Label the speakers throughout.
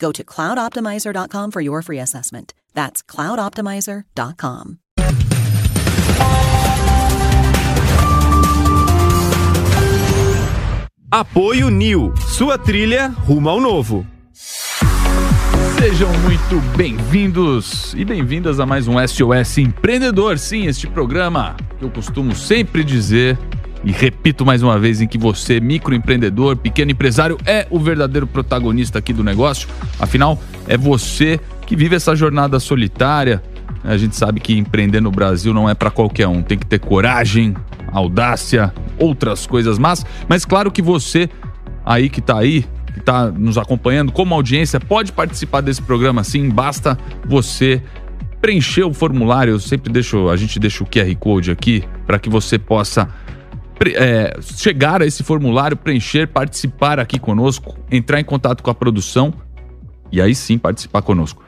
Speaker 1: Go to cloudoptimizer.com for your free assessment. That's cloudoptimizer.com.
Speaker 2: Apoio New, sua trilha rumo ao novo.
Speaker 3: Sejam muito bem-vindos e bem-vindas a mais um SOS Empreendedor. Sim, este programa que eu costumo sempre dizer e repito mais uma vez em que você, microempreendedor, pequeno empresário, é o verdadeiro protagonista aqui do negócio. Afinal, é você que vive essa jornada solitária. A gente sabe que empreender no Brasil não é para qualquer um, tem que ter coragem, audácia, outras coisas más, mas claro que você aí que tá aí, que está nos acompanhando como audiência, pode participar desse programa sim, basta você preencher o formulário, eu sempre deixo, a gente deixa o QR Code aqui para que você possa é, chegar a esse formulário, preencher, participar aqui conosco, entrar em contato com a produção e aí sim participar conosco.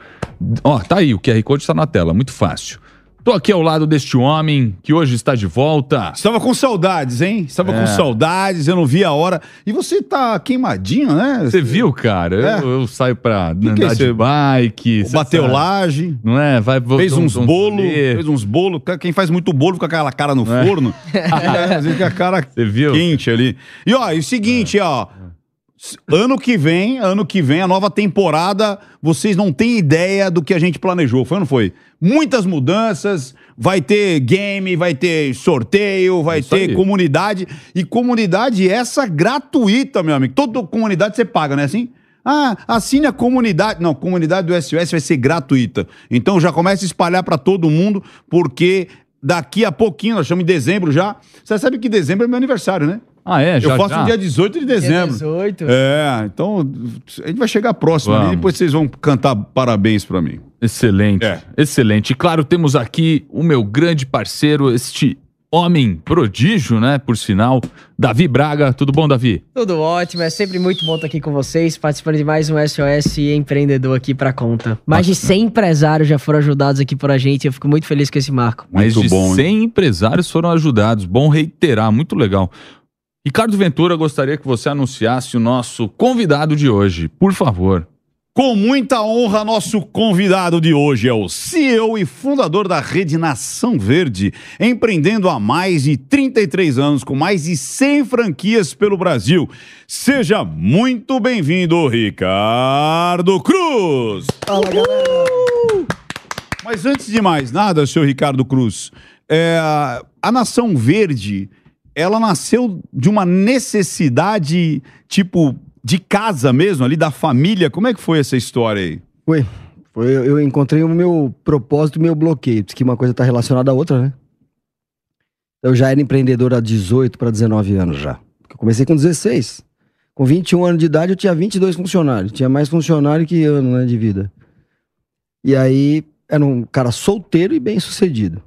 Speaker 3: Ó, tá aí, o QR Code está na tela, muito fácil. Tô aqui ao lado deste homem que hoje está de volta.
Speaker 4: Estava com saudades, hein? Estava
Speaker 3: É.
Speaker 4: com saudades, eu não vi a hora. E você tá queimadinho, né?
Speaker 3: Você viu, cara?
Speaker 4: É.
Speaker 3: Eu, eu saio pra
Speaker 4: que
Speaker 3: andar
Speaker 4: é
Speaker 3: de bike.
Speaker 4: Bateu
Speaker 3: sabe.
Speaker 4: laje,
Speaker 3: Não é? Vai,
Speaker 4: fez uns
Speaker 3: dou
Speaker 4: bolo,
Speaker 3: rolê.
Speaker 4: fez uns bolo. Quem faz muito bolo fica com aquela cara no
Speaker 3: É.
Speaker 4: forno. é, com a cara
Speaker 3: Você viu?
Speaker 4: quente ali. E ó, e o seguinte, ó. Ano que vem, ano que vem, a nova temporada, vocês não têm ideia do que a gente planejou, foi ou não foi? Muitas mudanças, vai ter game, vai ter sorteio, vai
Speaker 3: Isso
Speaker 4: ter
Speaker 3: aí.
Speaker 4: comunidade. E comunidade essa gratuita, meu amigo. Toda comunidade você paga, né assim? Ah, assine a comunidade. Não, comunidade do SOS vai ser gratuita. Então já começa a espalhar para todo mundo, porque daqui a pouquinho, nós estamos em dezembro já. Você sabe que dezembro é meu aniversário, né?
Speaker 3: Ah, é? Já,
Speaker 4: Eu faço
Speaker 3: já?
Speaker 4: no dia 18 de dezembro.
Speaker 5: 18.
Speaker 4: É, então a gente vai chegar próximo ali,
Speaker 3: Vamos.
Speaker 4: depois vocês vão cantar parabéns pra mim.
Speaker 3: Excelente,
Speaker 4: É.
Speaker 3: excelente. E claro, temos aqui o meu grande parceiro, este homem prodígio, né? Por sinal, Davi Braga. Tudo bom, Davi?
Speaker 5: Tudo ótimo, é sempre muito bom estar aqui com vocês, participando de mais um SOS empreendedor aqui pra conta. Mais de 100 empresários já foram ajudados aqui por a gente, eu fico muito feliz com esse marco.
Speaker 3: Mais
Speaker 4: Muito
Speaker 3: de
Speaker 4: bom, hein?
Speaker 3: 100 empresários foram ajudados. Bom reiterar, muito legal. Ricardo Ventura, gostaria que você anunciasse o nosso convidado de hoje, por favor.
Speaker 4: Com muita honra, nosso convidado de hoje é o CEO e fundador da Rede Nação Verde, empreendendo há mais de 33 anos, com mais de 100 franquias pelo Brasil. Seja muito bem-vindo, Ricardo Cruz!
Speaker 5: Fala, galera.
Speaker 4: Mas antes de mais nada, senhor Ricardo Cruz, é, a Nação Verde, ela nasceu de uma necessidade, tipo, de casa mesmo, ali da família. Como é que foi essa história aí?
Speaker 6: Foi. Foi, eu encontrei o meu propósito o meu bloqueio. Diz que uma coisa está relacionada à outra, né? Eu já era empreendedor há 18 para 19 anos já. Eu comecei com 16. Com 21 anos de idade, eu tinha 22 funcionários. Tinha mais funcionário que ano né, de vida. E aí, era um cara solteiro e bem sucedido.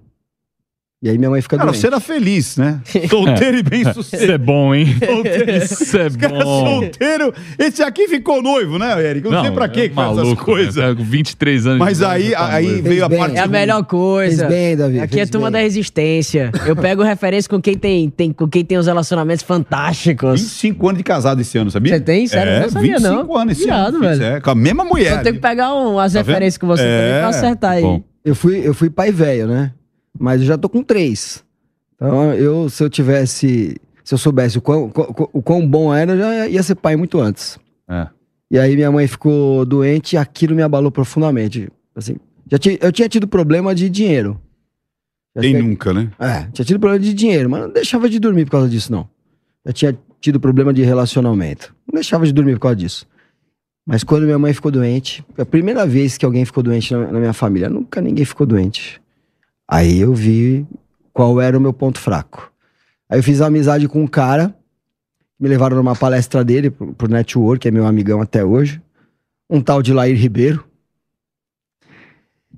Speaker 6: E aí minha mãe fica
Speaker 4: Cara,
Speaker 6: doente.
Speaker 4: você era feliz, né? Solteiro e bem
Speaker 3: Isso
Speaker 4: sucedido.
Speaker 3: é bom, hein? Isso é
Speaker 4: Cara,
Speaker 3: bom.
Speaker 4: solteiro. Esse aqui ficou noivo, né, Eric? Eu não, sei pra quê
Speaker 3: é
Speaker 4: que faz essas
Speaker 3: maluco,
Speaker 4: coisas.
Speaker 3: né? Com 23 anos.
Speaker 4: Mas
Speaker 3: de
Speaker 4: aí,
Speaker 3: tá
Speaker 4: aí
Speaker 3: noivo.
Speaker 4: veio a
Speaker 6: bem.
Speaker 4: parte.
Speaker 5: É a melhor coisa.
Speaker 6: Fez bem, Davi.
Speaker 5: Aqui é turma
Speaker 6: bem.
Speaker 5: da resistência. Eu pego referência com quem tem, tem, com quem tem os relacionamentos fantásticos.
Speaker 4: 25 anos de casado esse ano, sabia?
Speaker 5: Você tem? Sério?
Speaker 4: É,
Speaker 5: não sabia,
Speaker 4: 25
Speaker 5: não.
Speaker 4: anos esse
Speaker 5: Irado,
Speaker 4: ano.
Speaker 5: velho.
Speaker 4: É, com a mesma mulher.
Speaker 5: Eu tenho que pegar um, as
Speaker 4: Tá vendo?
Speaker 5: referências com você
Speaker 4: É.
Speaker 5: também pra acertar aí.
Speaker 3: Bom.
Speaker 6: Eu fui, eu fui pai velho, né? Mas eu já tô com três. Então, eu, se eu tivesse. Se eu soubesse o quão, o quão bom era, eu já ia ser pai muito antes.
Speaker 3: É.
Speaker 6: E aí minha mãe ficou doente e aquilo me abalou profundamente. Assim, já ti- eu tinha tido problema de dinheiro. Já tinha-
Speaker 4: nunca, né?
Speaker 6: É, tinha tido problema de dinheiro, mas não deixava de dormir por causa disso, não. Já tinha tido problema de relacionamento. Não deixava de dormir por causa disso. Mas quando minha mãe ficou doente, foi a primeira vez que alguém ficou doente na, na minha família. Nunca ninguém ficou doente. Aí eu vi qual era o meu ponto fraco. Aí eu fiz amizade com um cara, me levaram numa palestra dele, pro, pro Network, que é meu amigão até hoje. Um tal de Lair Ribeiro.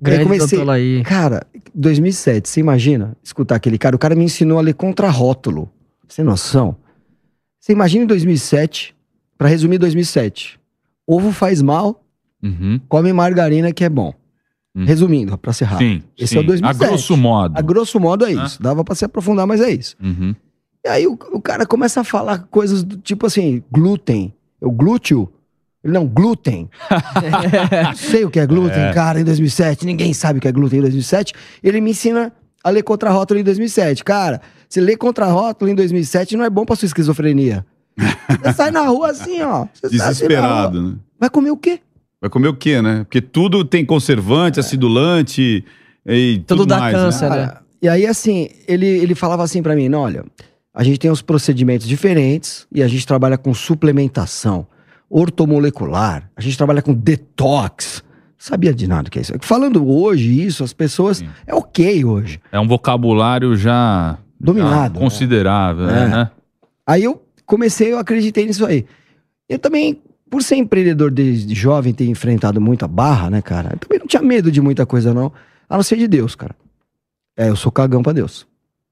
Speaker 5: Grande
Speaker 6: comecei-
Speaker 5: doutor Laí.
Speaker 6: Cara, 2007, você imagina escutar aquele cara? O cara me ensinou a ler contrarótulo. Sem noção. Você imagina em 2007, pra resumir 2007. Ovo faz mal,
Speaker 3: Uhum.
Speaker 6: come margarina que é bom.
Speaker 3: Hum.
Speaker 6: Resumindo, pra ser rápido.
Speaker 3: Sim,
Speaker 6: Esse
Speaker 3: sim.
Speaker 6: é o 2007.
Speaker 3: A grosso modo.
Speaker 6: A grosso modo é
Speaker 3: Ah.
Speaker 6: isso. Dava pra se aprofundar, mas é isso.
Speaker 3: Uhum.
Speaker 6: E aí o, o cara começa a falar coisas do tipo assim, glúten. Eu glúteo? Ele não, glúten. Não sei o que é glúten, cara, em 2007. Ninguém sabe o que é glúten em 2007. Ele me ensina a ler contrarótulo em 2007. Cara, você lê contrarótulo em 2007 não é bom pra sua esquizofrenia. Você sai na rua assim, ó. Sai assim na rua.
Speaker 4: Desesperado, né?
Speaker 6: Vai comer o quê?
Speaker 4: Vai comer o quê, né? Porque tudo tem conservante, acidulante e
Speaker 5: Tudo
Speaker 4: tudo
Speaker 5: dá
Speaker 4: mais,
Speaker 5: câncer.
Speaker 4: né?
Speaker 5: né?
Speaker 6: Cara, e aí, assim, ele, ele falava assim pra mim: "Não, olha, a gente tem uns procedimentos diferentes e a gente trabalha com suplementação ortomolecular, a gente trabalha com detox. Sabia de nada que é isso. Falando hoje isso, as pessoas.
Speaker 3: Sim.
Speaker 6: É ok hoje.
Speaker 3: É um vocabulário já,
Speaker 6: Dominado,
Speaker 3: já considerável,
Speaker 6: É.
Speaker 3: né?
Speaker 6: Aí eu comecei, eu acreditei nisso aí. Eu também, por ser empreendedor desde jovem, ter enfrentado muita barra, né, cara? Eu também não tinha medo de muita coisa, não. A não ser de Deus, cara. É, eu sou cagão pra Deus.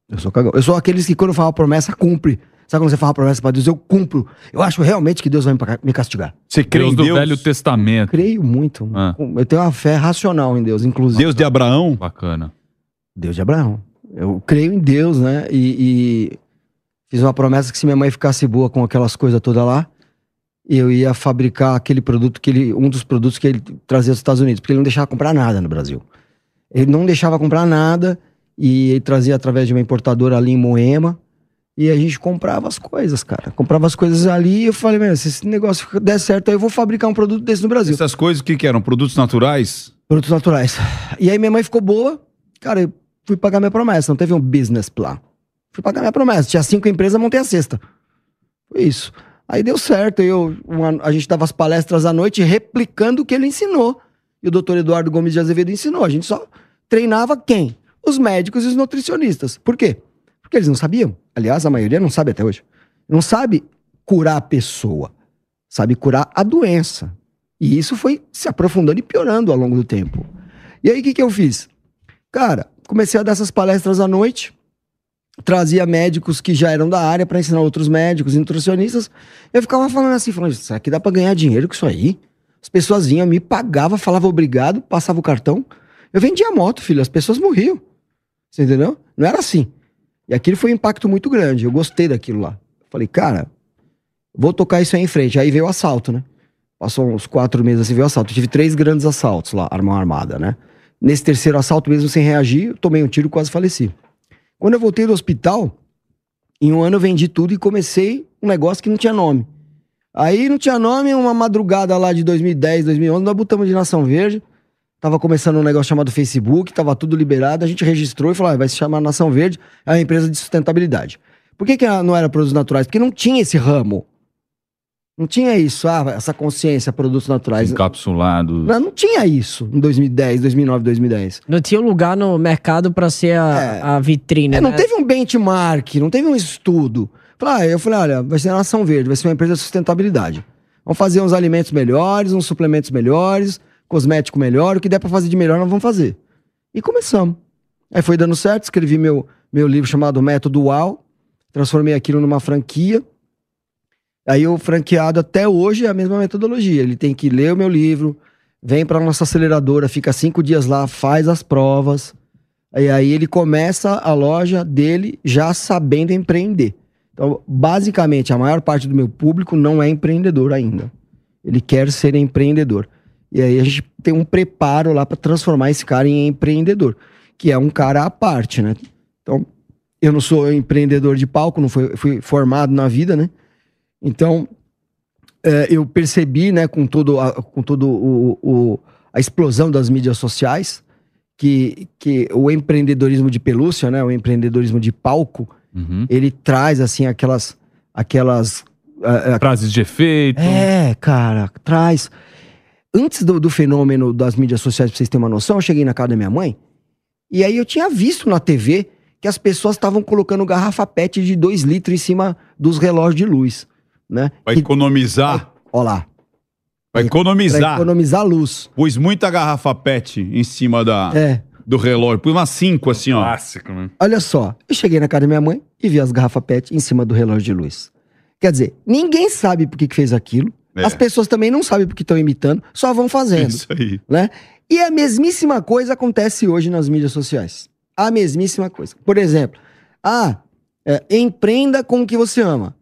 Speaker 6: Eu sou cagão. Eu sou aqueles que quando fala promessa, cumpre. Sabe quando você fala promessa pra Deus? Eu cumpro. Eu acho realmente que Deus vai me castigar.
Speaker 4: Você crê
Speaker 3: Deus
Speaker 4: em
Speaker 3: do
Speaker 4: Deus?
Speaker 3: Velho Testamento.
Speaker 6: Creio muito.
Speaker 3: Ah.
Speaker 6: Eu tenho uma fé racional em Deus, inclusive.
Speaker 4: Deus de Abraão?
Speaker 3: Bacana.
Speaker 6: Deus de Abraão. Eu creio em Deus, né? E, e fiz uma promessa que se minha mãe ficasse boa com aquelas coisas todas lá, eu ia fabricar aquele produto que ele, um dos produtos que ele trazia dos Estados Unidos, porque ele não deixava comprar nada no Brasil. Ele não deixava comprar nada e ele trazia através de uma importadora ali em Moema. E a gente comprava as coisas, cara. Comprava as coisas ali e eu falei, meu, se esse negócio der certo aí, eu vou fabricar um produto desse no Brasil.
Speaker 4: Essas coisas, o que, que eram? Produtos naturais?
Speaker 6: Produtos naturais. E aí minha mãe ficou boa. Cara, eu fui pagar minha promessa. Não teve um business plan. Fui pagar minha promessa. Tinha cinco empresas, montei a sexta. Foi isso. Aí deu certo. Eu, uma- a gente dava as palestras à noite replicando o que ele ensinou. E o doutor Eduardo Gomes de Azevedo ensinou. A gente só treinava quem? Os médicos e os nutricionistas. Por quê? Porque eles não sabiam. Aliás, a maioria não sabe até hoje. Não sabe curar a pessoa. Sabe curar a doença. E isso foi se aprofundando e piorando ao longo do tempo. E aí, o que, que eu fiz? Cara, comecei a dar essas palestras à noite, trazia médicos que já eram da área para ensinar outros médicos nutricionistas. Eu ficava falando assim, falando, será que dá para ganhar dinheiro com isso aí? As pessoas vinham, me pagavam, falavam obrigado, passava o cartão. Eu vendia moto, filho, as pessoas morriam. Você entendeu? Não era assim. E aquilo foi um impacto muito grande. Eu gostei daquilo lá. Falei, cara, vou tocar isso aí em frente. Aí veio o assalto, né? Passou uns quatro meses assim, veio o assalto. Eu tive três grandes assaltos lá, armão armada, né? Nesse terceiro assalto, mesmo sem reagir, eu tomei um tiro e quase faleci. Quando eu voltei do hospital, em um ano eu vendi tudo e comecei um negócio que não tinha nome. Aí não tinha nome, uma madrugada lá de 2010, 2011, nós botamos de Nação Verde. Tava começando um negócio chamado Facebook, tava tudo liberado, a gente registrou e falou, ah, vai se chamar Nação Verde, é uma empresa de sustentabilidade. Por que, que não era produtos naturais? Porque não tinha esse ramo. Não tinha isso, ah, essa consciência, produtos naturais.
Speaker 3: Encapsulado.
Speaker 6: Não, não tinha isso em 2010, 2009, 2010.
Speaker 5: Não tinha um lugar no mercado pra ser a,
Speaker 6: É.
Speaker 5: a vitrine,
Speaker 6: É, não
Speaker 5: né?
Speaker 6: teve um benchmark, não teve um estudo. Falei, ah, eu falei, olha, vai ser a Nação Verde, vai ser uma empresa de sustentabilidade. Vamos fazer uns alimentos melhores, uns suplementos melhores, cosmético melhor, o que der pra fazer de melhor nós vamos fazer. E começamos. Aí foi dando certo, escrevi meu, meu livro chamado Método UAU, transformei aquilo numa franquia. Aí o franqueado até hoje é a mesma metodologia. Ele tem que ler o meu livro, vem para nossa aceleradora, fica cinco dias lá, faz as provas. E aí ele começa a loja dele já sabendo empreender. Então, basicamente, a maior parte do meu público não é empreendedor ainda. Ele quer ser empreendedor. E aí a gente tem um preparo lá para transformar esse cara em empreendedor, que é um cara à parte, né? Então, eu não sou empreendedor de palco, não fui, fui formado na vida, né? Então, é, eu percebi, né, com todo, a, com todo o, o- a explosão das mídias sociais, que, que o empreendedorismo de pelúcia, né? O empreendedorismo de palco,
Speaker 3: Uhum.
Speaker 6: ele traz, assim, aquelas. aquelas ah,
Speaker 3: Frases de efeito.
Speaker 6: é, cara, traz. Antes do, do fenômeno das mídias sociais, pra vocês terem uma noção, eu cheguei na casa da minha mãe e aí eu tinha visto na TV que as pessoas estavam colocando garrafa PET de 2 litros em cima dos relógios de luz, né?
Speaker 4: Vai
Speaker 6: Que-
Speaker 4: economizar.
Speaker 6: Ó lá,
Speaker 4: Vai
Speaker 6: pra
Speaker 4: economizar.
Speaker 6: economizar luz.
Speaker 4: Pus muita garrafa PET em cima da,
Speaker 6: É,
Speaker 4: do relógio. Pus umas cinco assim, ó.
Speaker 3: Clássico, né?
Speaker 6: olha só, eu cheguei na casa da minha mãe e vi as garrafas PET em cima do relógio de luz. Quer dizer, ninguém sabe por que, que fez aquilo.
Speaker 4: É.
Speaker 6: As pessoas também não sabem por que estão imitando, só vão fazendo.
Speaker 4: Isso aí.
Speaker 6: né? E a mesmíssima coisa acontece hoje nas mídias sociais. A mesmíssima coisa. Por exemplo, ah, é, empreenda com o que você ama.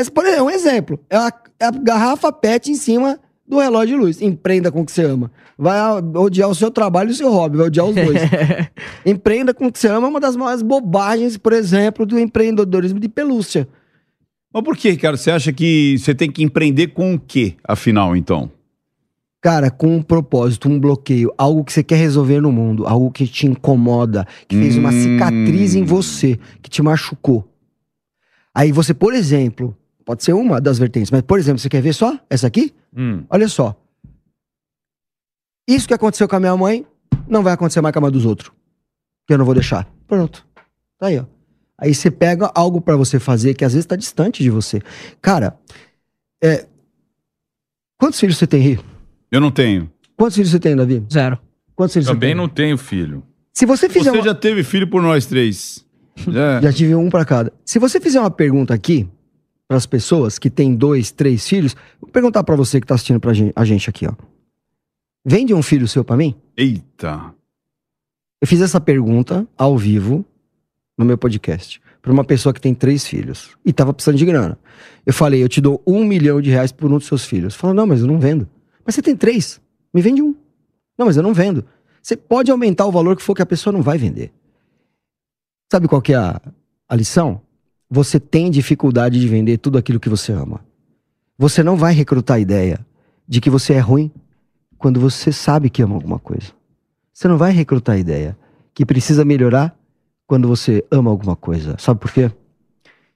Speaker 6: Esse por exemplo, é um exemplo. É a, é a garrafa PET em cima do relógio de luz. Empreenda com o que você ama. Vai odiar o seu trabalho e o seu hobby, vai odiar os dois. Empreenda com o que você ama é uma das maiores bobagens, por exemplo, do empreendedorismo de pelúcia.
Speaker 4: Mas por que, cara? Você acha que você tem que empreender com o quê, afinal, então?
Speaker 6: Cara, com um propósito, um bloqueio, algo que você quer resolver no mundo, algo que te incomoda, que fez uma
Speaker 4: Hum.
Speaker 6: cicatriz em você, que te machucou. Aí você, por exemplo, pode ser uma das vertentes, mas por exemplo, você quer ver só essa aqui?
Speaker 3: Hum.
Speaker 6: Olha só. Isso que aconteceu com a minha mãe, não vai acontecer mais com a mãe dos outros. Que eu não vou deixar. Pronto. Tá aí, ó. Aí você pega algo pra você fazer que às vezes tá distante de você. Cara, é... quantos filhos você tem, Ri?
Speaker 4: Eu não tenho.
Speaker 6: Quantos filhos você tem, Davi?
Speaker 5: Zero.
Speaker 6: Quantos filhos
Speaker 3: Também
Speaker 6: você tem?
Speaker 3: não tenho filho.
Speaker 6: Se você fizer
Speaker 4: Você
Speaker 6: uma...
Speaker 4: já teve filho por nós três. É.
Speaker 6: Já tive um pra cada. Se você fizer uma pergunta aqui para as pessoas que têm dois, três filhos, vou perguntar pra você que tá assistindo pra gente, a gente aqui, ó. Vende um filho seu pra mim?
Speaker 4: Eita.
Speaker 6: Eu fiz essa pergunta ao vivo no meu podcast pra uma pessoa que tem três filhos e tava precisando de grana. Eu falei, eu te dou um milhão de reais por um dos seus filhos. Falou, não, mas eu não vendo. Mas você tem três, me vende um. Não, mas eu não vendo. Você pode aumentar o valor que for que a pessoa não vai vender. Sabe qual que é a, a lição? Você tem dificuldade de vender tudo aquilo que você ama. Você não vai recrutar a ideia de que você é ruim quando você sabe que ama alguma coisa. Você não vai recrutar a ideia que precisa melhorar quando você ama alguma coisa. Sabe por quê?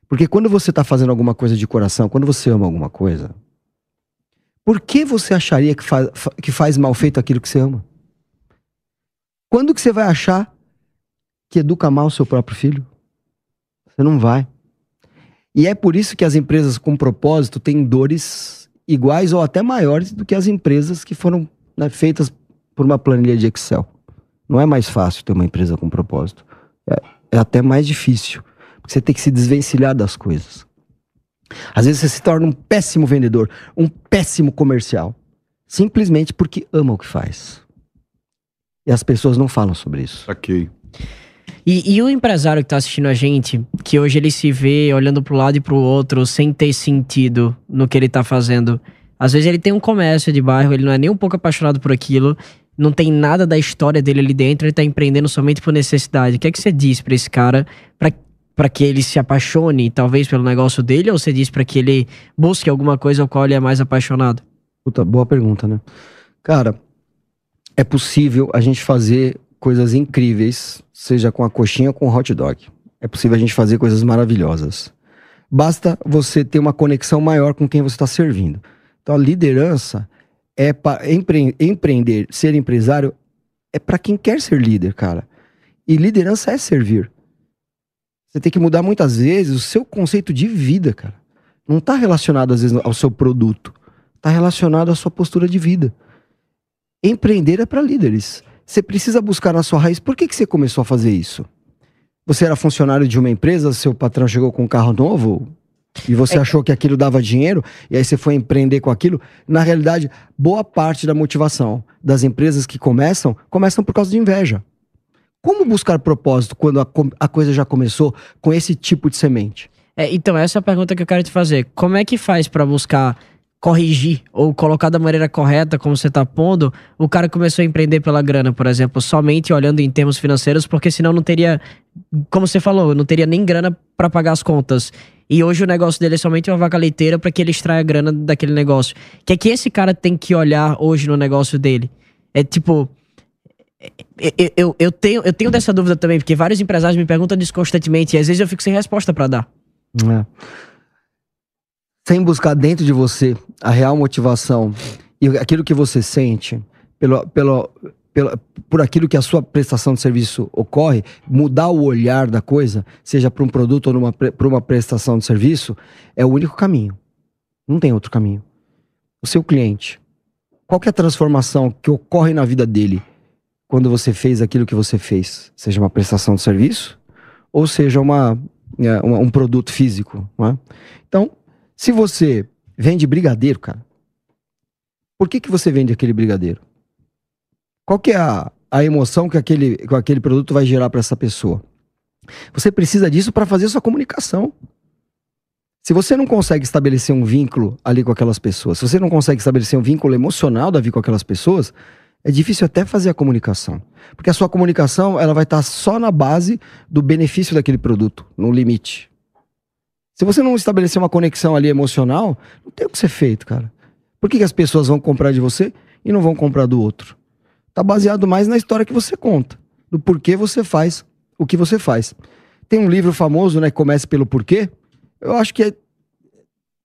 Speaker 6: Porque quando você está fazendo alguma coisa de coração, quando você ama alguma coisa, por que você acharia que faz, fa- que faz mal feito aquilo que você ama? Quando que você vai achar que educa mal o seu próprio filho? Você não vai. E é por isso que as empresas com propósito têm dores iguais ou até maiores do que as empresas que foram né, feitas por uma planilha de Excel. Não é mais fácil ter uma empresa com propósito. É, é até mais difícil. Porque você tem que se desvencilhar das coisas. Às vezes você se torna um péssimo vendedor, um péssimo comercial. Simplesmente porque ama o que faz. E as pessoas não falam sobre isso.
Speaker 4: Saquei.
Speaker 5: E, e o empresário que tá assistindo a gente, que hoje ele se vê olhando pro lado e pro outro, sem ter sentido no que ele tá fazendo. Às vezes ele tem um comércio de bairro, ele não é nem um pouco apaixonado por aquilo, não tem nada da história dele ali dentro, ele tá empreendendo somente por necessidade. O que é que você diz pra esse cara, pra que ele se apaixone, talvez, pelo negócio dele, ou você diz pra que ele busque alguma coisa ao qual ele é mais apaixonado?
Speaker 6: Puta, boa pergunta, né? Cara, é possível a gente fazer coisas incríveis, seja com a coxinha ou com o hot dog. É possível a gente fazer coisas maravilhosas. Basta você ter uma conexão maior com quem você está servindo. Então, a liderança é para empre empreender, ser empresário é para quem quer ser líder, cara. E liderança é servir. Você tem que mudar muitas vezes o seu conceito de vida, cara. Não está relacionado às vezes ao seu produto está relacionado à sua postura de vida. Empreender é para líderes. Você precisa buscar na sua raiz. Por que, que você começou a fazer isso? Você era funcionário de uma empresa, seu patrão chegou com um carro novo e você achou que aquilo dava dinheiro e aí você foi empreender com aquilo. Na realidade, boa parte da motivação das empresas que começam, começam por causa de inveja. Como buscar propósito quando a, a coisa já começou com esse tipo de semente?
Speaker 5: É, então, essa é a pergunta que eu quero te fazer. Como é que faz pra buscar corrigir ou colocar da maneira correta, como você tá pondo, o cara começou a empreender pela grana, por exemplo, somente olhando em termos financeiros, porque senão não teria, como você falou, não teria nem grana pra pagar as contas. E hoje o negócio dele é somente uma vaca leiteira pra que ele extraia grana daquele negócio. O que é que esse cara tem que olhar hoje no negócio dele? É tipo, eu, eu, eu tenho, eu tenho dessa dúvida também, porque vários empresários me perguntam disso constantemente e às vezes eu fico sem resposta pra dar.
Speaker 6: É. Sem buscar dentro de você a real motivação e aquilo que você sente, pelo, pelo, pelo, por aquilo que a sua prestação de serviço ocorre, mudar o olhar da coisa, seja para um produto ou para uma prestação de serviço, é o único caminho. Não tem outro caminho. O seu cliente, qual é a transformação que ocorre na vida dele quando você fez aquilo que você fez? Seja uma prestação de serviço ou seja uma, é, uma um produto físico. É? Então, se você vende brigadeiro, cara, por que, que você vende aquele brigadeiro? Qual que é a, a emoção que aquele, que aquele produto vai gerar para essa pessoa? Você precisa disso para fazer sua comunicação. Se você não consegue estabelecer um vínculo ali com aquelas pessoas, se você não consegue estabelecer um vínculo emocional Davi com aquelas pessoas, é difícil até fazer a comunicação. Porque a sua comunicação ela vai estar só na base do benefício daquele produto, no limite. Se você não estabelecer uma conexão ali emocional, não tem o que ser feito, cara. Por que, que as pessoas vão comprar de você e não vão comprar do outro? Tá baseado mais na história que você conta, do porquê você faz o que você faz. Tem um livro famoso, né, que começa pelo porquê, eu acho que é,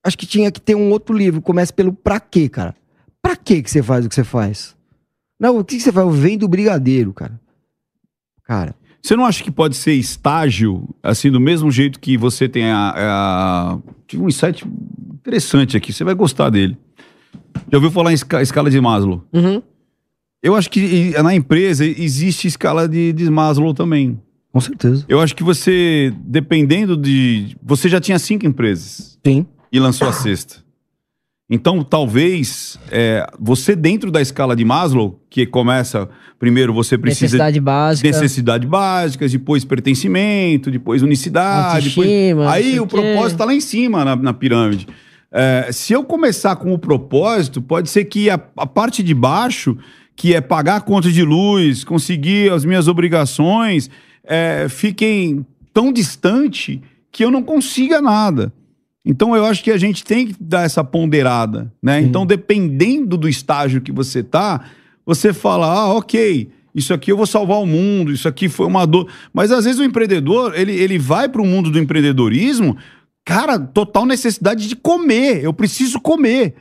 Speaker 6: acho que tinha que ter um outro livro. Começa pelo pra quê, cara? Pra quê que você faz o que você faz? Não, o que, você faz? Eu venho do brigadeiro, cara. Cara.
Speaker 4: Você não acha que pode ser estágio, assim, do mesmo jeito que você tem a. a... Tive um insight interessante aqui, você vai gostar dele. Já ouviu falar em escala de Maslow?
Speaker 5: Uhum.
Speaker 4: Eu acho que na empresa existe escala de, de Maslow também.
Speaker 6: Com certeza.
Speaker 4: Eu acho que você, dependendo de. Você já tinha cinco empresas.
Speaker 6: Sim.
Speaker 4: E lançou a sexta. Então, talvez, é, você dentro da escala de Maslow, que começa, primeiro você precisa...
Speaker 5: Necessidade básica.
Speaker 4: Necessidade básicas, depois pertencimento, depois unicidade. Depois, aí o propósito está lá em cima na, na pirâmide. É, se eu começar com o propósito, pode ser que a, a parte de baixo, que é pagar a conta de luz, conseguir as minhas obrigações é, fiquem tão distante que eu não consiga nada. Então eu acho que a gente tem que dar essa ponderada, né? Então dependendo do estágio que você tá, você fala, ah, ok, isso aqui eu vou salvar o mundo, isso aqui foi uma dor. Mas às vezes o empreendedor, ele, ele vai para o mundo do empreendedorismo, cara, total necessidade de comer, eu preciso comer.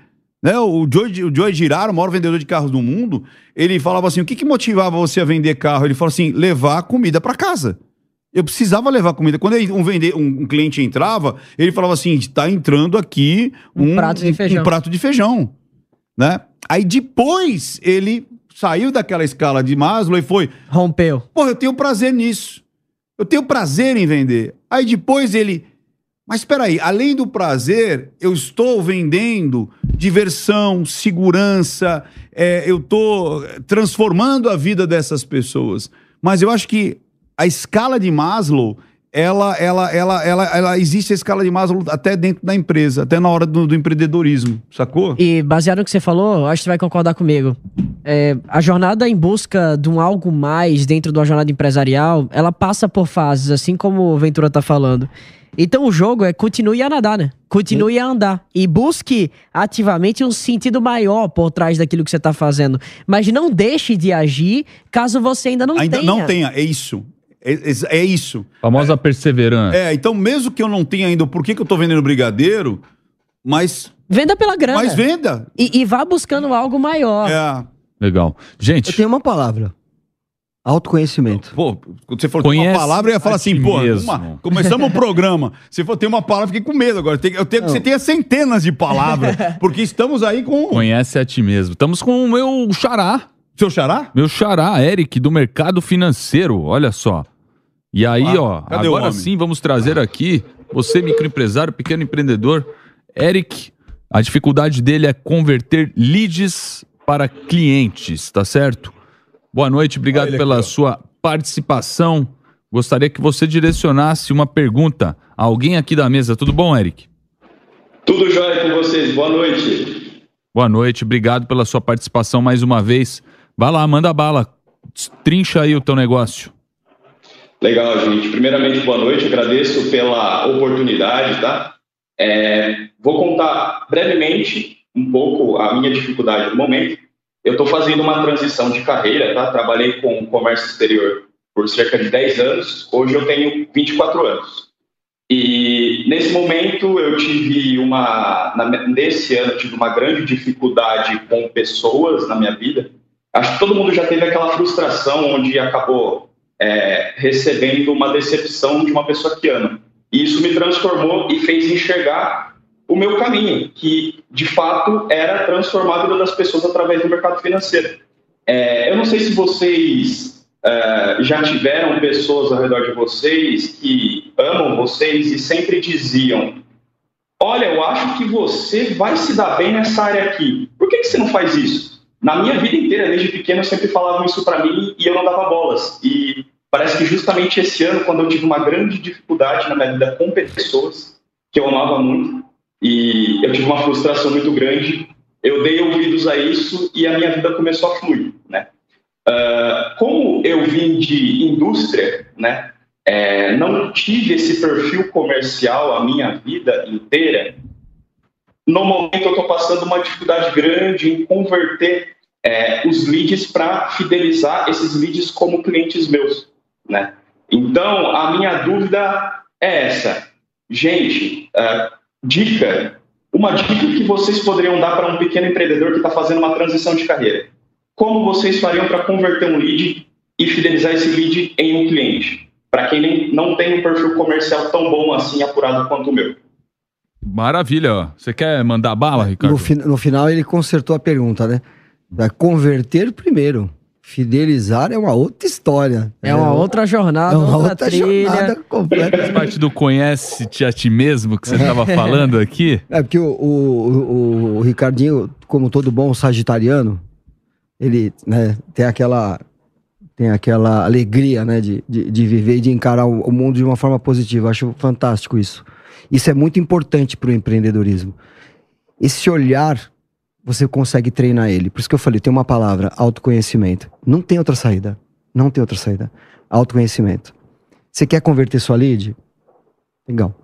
Speaker 4: Né? O Joe, o Joe Girard, o maior vendedor de carros do mundo, ele falava assim: o que, que motivava você a vender carro? Ele falou assim: levar comida para casa. Eu precisava levar comida. Quando um, vender, um, um, cliente entrava, ele falava assim: está entrando aqui
Speaker 5: um, um, prato de feijão.
Speaker 4: Um prato de feijão. Né? Aí depois ele saiu daquela escala de Maslow e foi.
Speaker 5: Rompeu.
Speaker 4: Pô, eu tenho prazer nisso. Eu tenho prazer em vender. Aí depois ele mas espera aí, além do prazer, eu estou vendendo diversão, segurança, é, eu estou transformando a vida dessas pessoas. Mas eu acho que a escala de Maslow, ela, ela, ela, ela, ela existe a escala de Maslow até dentro da empresa, até na hora do, do empreendedorismo, sacou?
Speaker 5: E baseado no que você falou, acho que você vai concordar comigo. É, a jornada em busca de um algo mais dentro de uma jornada empresarial, ela passa por fases, assim como o Ventura está falando. Então o jogo é continue a nadar, né? Continue a andar. E busque ativamente um sentido maior por trás daquilo que você está fazendo. Mas não deixe de agir caso você ainda não
Speaker 4: ainda
Speaker 5: tenha.
Speaker 4: Ainda não tenha, é isso. É, é, isso.
Speaker 3: Famosa é, perseverança.
Speaker 4: É, então mesmo que eu não tenha ainda o porquê que eu tô vendendo brigadeiro, mas.
Speaker 5: Venda pela grana.
Speaker 4: Mas venda.
Speaker 5: E, e vá buscando algo maior.
Speaker 4: É.
Speaker 3: Legal. Gente.
Speaker 6: Eu tenho uma palavra. Autoconhecimento.
Speaker 4: Pô, quando você falou uma palavra, eu ia falar assim, pô, uma, começamos o programa. Se for ter uma palavra, fiquei com medo agora. eu tenho que você tenha centenas de palavras, porque estamos aí com.
Speaker 3: Conhece a ti mesmo. Estamos com o meu xará.
Speaker 4: Seu xará?
Speaker 3: Meu xará, Eric, do mercado financeiro. Olha só. E aí, ah, ó, agora sim vamos trazer aqui você, microempresário, pequeno empreendedor. Eric, a dificuldade dele é converter leads para clientes, tá certo? Boa noite, obrigado pela aqui, sua participação. Gostaria que você direcionasse uma pergunta a alguém aqui da mesa. Tudo bom, Eric?
Speaker 7: Tudo jóia com vocês. Boa noite.
Speaker 3: Boa noite, obrigado pela sua participação mais uma vez. Vai lá, manda bala. Trincha aí o teu negócio.
Speaker 7: Legal, gente. Primeiramente, boa noite. Agradeço pela oportunidade, tá? É, vou contar brevemente um pouco a minha dificuldade no momento eu estou fazendo uma transição de carreira, tá? Trabalhei com comércio exterior por cerca de 10 anos, hoje eu tenho 24 anos. E nesse momento eu tive uma, nesse ano eu tive uma grande dificuldade com pessoas na minha vida. Acho que todo mundo já teve aquela frustração onde acabou é, recebendo uma decepção de uma pessoa que ama. E isso me transformou e fez enxergar o meu caminho, que de fato era transformar a vida das pessoas através do mercado financeiro. É, eu não sei se vocês é, já tiveram pessoas ao redor de vocês que amam vocês e sempre diziam: Olha, eu acho que você vai se dar bem nessa área aqui. Por que, que você não faz isso? Na minha vida inteira, desde pequeno, sempre falavam isso para mim e eu não dava bolas. E parece que justamente esse ano, quando eu tive uma grande dificuldade na minha vida com pessoas que eu amava muito, e eu tive uma frustração muito grande. Eu dei ouvidos a isso e a minha vida começou a fluir, né? Uh, como eu vim de indústria, né? É, não tive esse perfil comercial a minha vida inteira. No momento eu estou passando uma dificuldade grande em converter é, os leads para fidelizar esses leads como clientes meus, né? Então a minha dúvida é essa, gente. Uh, dica, uma dica que vocês poderiam dar para um pequeno empreendedor que está fazendo uma transição de carreira. Como vocês fariam para converter um lead e fidelizar esse lead em um cliente? Para quem nem, não tem um perfil comercial tão bom assim, apurado quanto o meu.
Speaker 3: Maravilha. Você quer mandar bala, Ricardo?
Speaker 6: No, fi no final ele consertou a pergunta, né? Vai converter primeiro. Fidelizar é uma outra história.
Speaker 5: É uma outra jornada,
Speaker 6: é uma
Speaker 5: outra,
Speaker 6: outra
Speaker 5: trilha.
Speaker 6: jornada completa.
Speaker 3: Faz parte do conhece-te a ti mesmo que você estava falando aqui.
Speaker 6: É porque o, o, o, o Ricardinho, como todo bom sagitariano, ele né, tem aquela tem aquela alegria né, de, de, de viver e de encarar o, o mundo de uma forma positiva. Acho fantástico isso. Isso é muito importante para o empreendedorismo. Esse olhar você consegue treinar ele. Por isso que eu falei, tem uma palavra, autoconhecimento. Não tem outra saída. Não tem outra saída. Autoconhecimento. Você quer converter sua lead? Legal.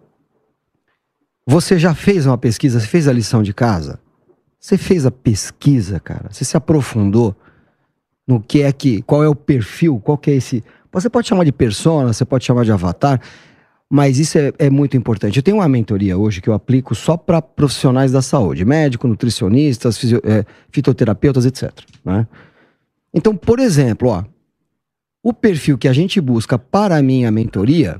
Speaker 6: Você já fez uma pesquisa? Você fez a lição de casa? Você fez a pesquisa, cara? Você se aprofundou no que é que, qual é o perfil, qual que é esse. Você pode chamar de persona, você pode chamar de avatar. Mas isso é, é, muito importante. Eu tenho uma mentoria hoje que eu aplico só para profissionais da saúde, médico, nutricionistas, fisio, é, fitoterapeutas, etc. Né? Então, por exemplo, ó, o perfil que a gente busca para a minha mentoria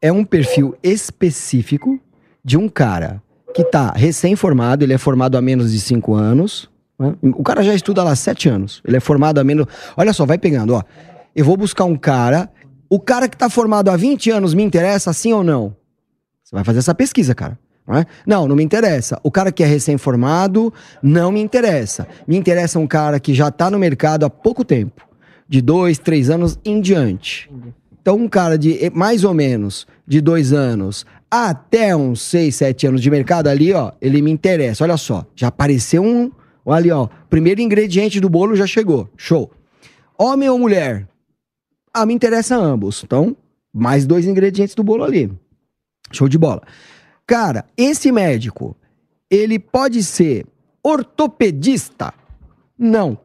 Speaker 6: é um perfil específico de um cara que está recém-formado, ele é formado há menos de cinco anos. Né? O cara já estuda lá sete anos. Ele é formado há menos. Olha só, vai pegando, ó. Eu vou buscar um cara o cara que está formado há 20 anos me interessa, sim ou não? Você vai fazer essa pesquisa, cara. Não, é? não, não me interessa. O cara que é recém-formado não me interessa. Me interessa um cara que já está no mercado há pouco tempo, de dois, três anos em diante. Então, um cara de eh, mais ou menos de dois anos até uns seis, sete anos de mercado ali, ó, ele me interessa. Olha só, já apareceu um. Ali, ó. Primeiro ingrediente do bolo já chegou. Show. Homem ou mulher? Ah, me interessa ambos. Então, mais dois ingredientes do bolo ali. Show de bola. Cara, esse médico, ele pode ser ortopedista? Não.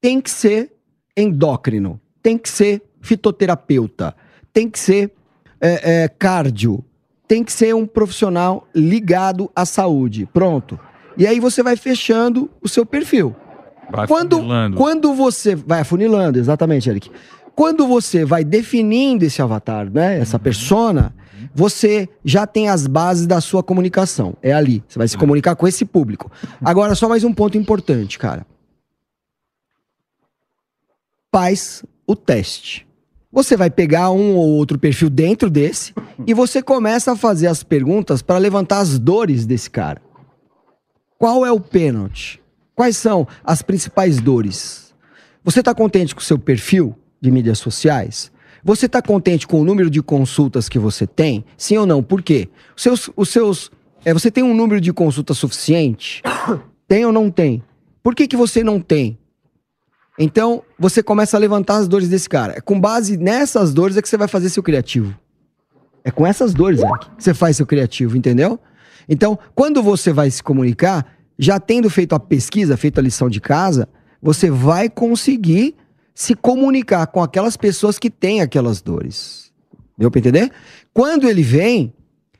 Speaker 6: Tem que ser endócrino. Tem que ser fitoterapeuta. Tem que ser é, é, cardio. Tem que ser um profissional ligado à saúde. Pronto. E aí você vai fechando o seu perfil.
Speaker 3: Vai
Speaker 6: quando,
Speaker 3: afunilando.
Speaker 6: quando você vai afunilando, exatamente, Eric. Quando você vai definindo esse avatar, né, essa persona, você já tem as bases da sua comunicação. É ali. Você vai se comunicar com esse público. Agora, só mais um ponto importante, cara. Faz o teste. Você vai pegar um ou outro perfil dentro desse e você começa a fazer as perguntas para levantar as dores desse cara. Qual é o pênalti? Quais são as principais dores? Você está contente com o seu perfil de mídias sociais? Você está contente com o número de consultas que você tem? Sim ou não? Por quê? Os seus, os seus, é, você tem um número de consultas suficiente? Tem ou não tem? Por que, que você não tem? Então, você começa a levantar as dores desse cara. É com base nessas dores é que você vai fazer seu criativo. É com essas dores é, que você faz seu criativo, entendeu? Então, quando você vai se comunicar, já tendo feito a pesquisa, feito a lição de casa, você vai conseguir se comunicar com aquelas pessoas que têm aquelas dores. Deu para entender? Quando ele vem,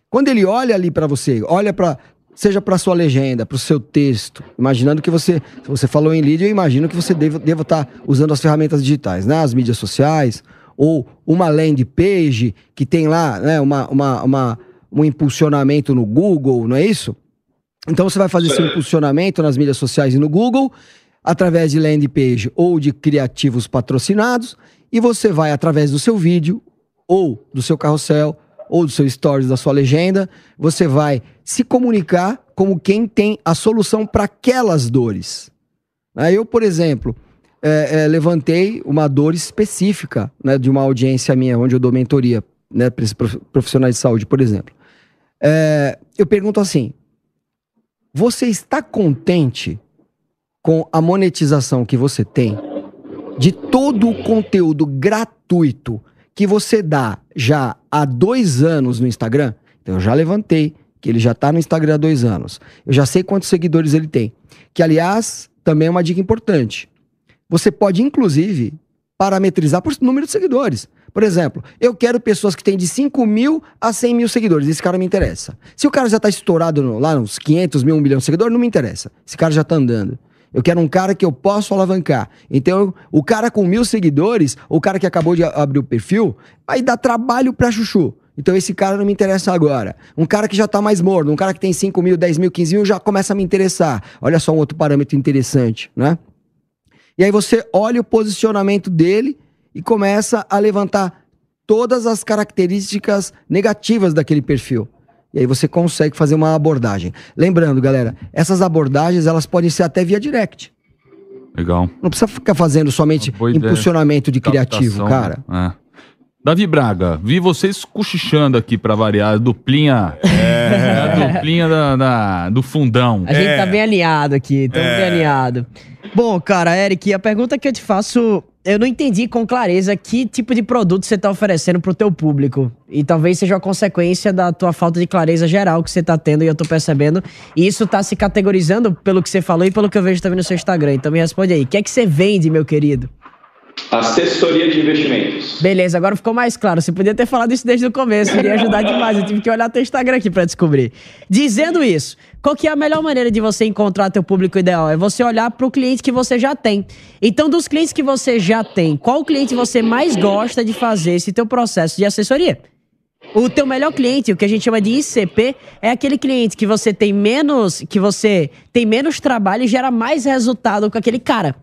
Speaker 6: quando ele olha ali para você, olha para seja para sua legenda, para o seu texto, imaginando que você, se você falou em lead, eu imagino que você deva estar tá usando as ferramentas digitais, né? As mídias sociais, ou uma landing page que tem lá né, uma, uma, uma, um impulsionamento no Google, não é isso? Então você vai fazer seu impulsionamento nas mídias sociais e no Google, através de landing page ou de criativos patrocinados, e você vai, através do seu vídeo, ou do seu carrossel, ou do seu stories, da sua legenda, você vai se comunicar como quem tem a solução para aquelas dores. Eu, por exemplo, é, é, levantei uma dor específica né, de uma audiência minha, onde eu dou mentoria né, para esses profissionais de saúde, por exemplo. É, eu pergunto assim: você está contente com a monetização que você tem de todo o conteúdo gratuito que você dá já há dois anos no Instagram? Então, eu já levantei que ele já está no Instagram há dois anos. Eu já sei quantos seguidores ele tem. Que, aliás, também é uma dica importante. Você pode, inclusive, parametrizar por número de seguidores. Por exemplo, eu quero pessoas que têm de 5 mil a 100 mil seguidores. Esse cara me interessa. Se o cara já está estourado no, lá nos 500 mil, 1 milhão de seguidores, não me interessa. Esse cara já está andando. Eu quero um cara que eu posso alavancar. Então, o cara com mil seguidores, o cara que acabou de abrir o perfil, aí dá trabalho pra chuchu. Então esse cara não me interessa agora. Um cara que já tá mais morno, um cara que tem 5 mil, 10 mil, 15 mil, já começa a me interessar. Olha só um outro parâmetro interessante, né? E aí você olha o posicionamento dele e começa a levantar todas as características negativas daquele perfil. E aí você consegue fazer uma abordagem. Lembrando, galera, essas abordagens elas podem ser até via direct.
Speaker 3: Legal.
Speaker 6: Não precisa ficar fazendo somente impulsionamento de criativo, cara.
Speaker 3: É. Davi Braga, vi vocês cochichando aqui pra variar, a duplinha. É. A duplinha da, da, do fundão.
Speaker 5: A gente é. tá bem alinhado aqui, estamos é. bem alinhado. Bom, cara, Eric, a pergunta que eu te faço, eu não entendi com clareza que tipo de produto você tá oferecendo pro teu público. E talvez seja uma consequência da tua falta de clareza geral que você tá tendo e eu tô percebendo. E isso tá se categorizando pelo que você falou e pelo que eu vejo também no seu Instagram. Então me responde aí, o que é que você vende, meu querido?
Speaker 7: Assessoria de investimentos.
Speaker 5: Beleza, agora ficou mais claro. Você podia ter falado isso desde o começo, iria ajudar demais. Eu tive que olhar teu Instagram aqui para descobrir. Dizendo isso, qual que é a melhor maneira de você encontrar teu público ideal? É você olhar para o cliente que você já tem. Então, dos clientes que você já tem, qual cliente você mais gosta de fazer esse teu processo de assessoria? O teu melhor cliente, o que a gente chama de ICP, é aquele cliente que você tem menos, que você tem menos trabalho e gera mais resultado com aquele cara.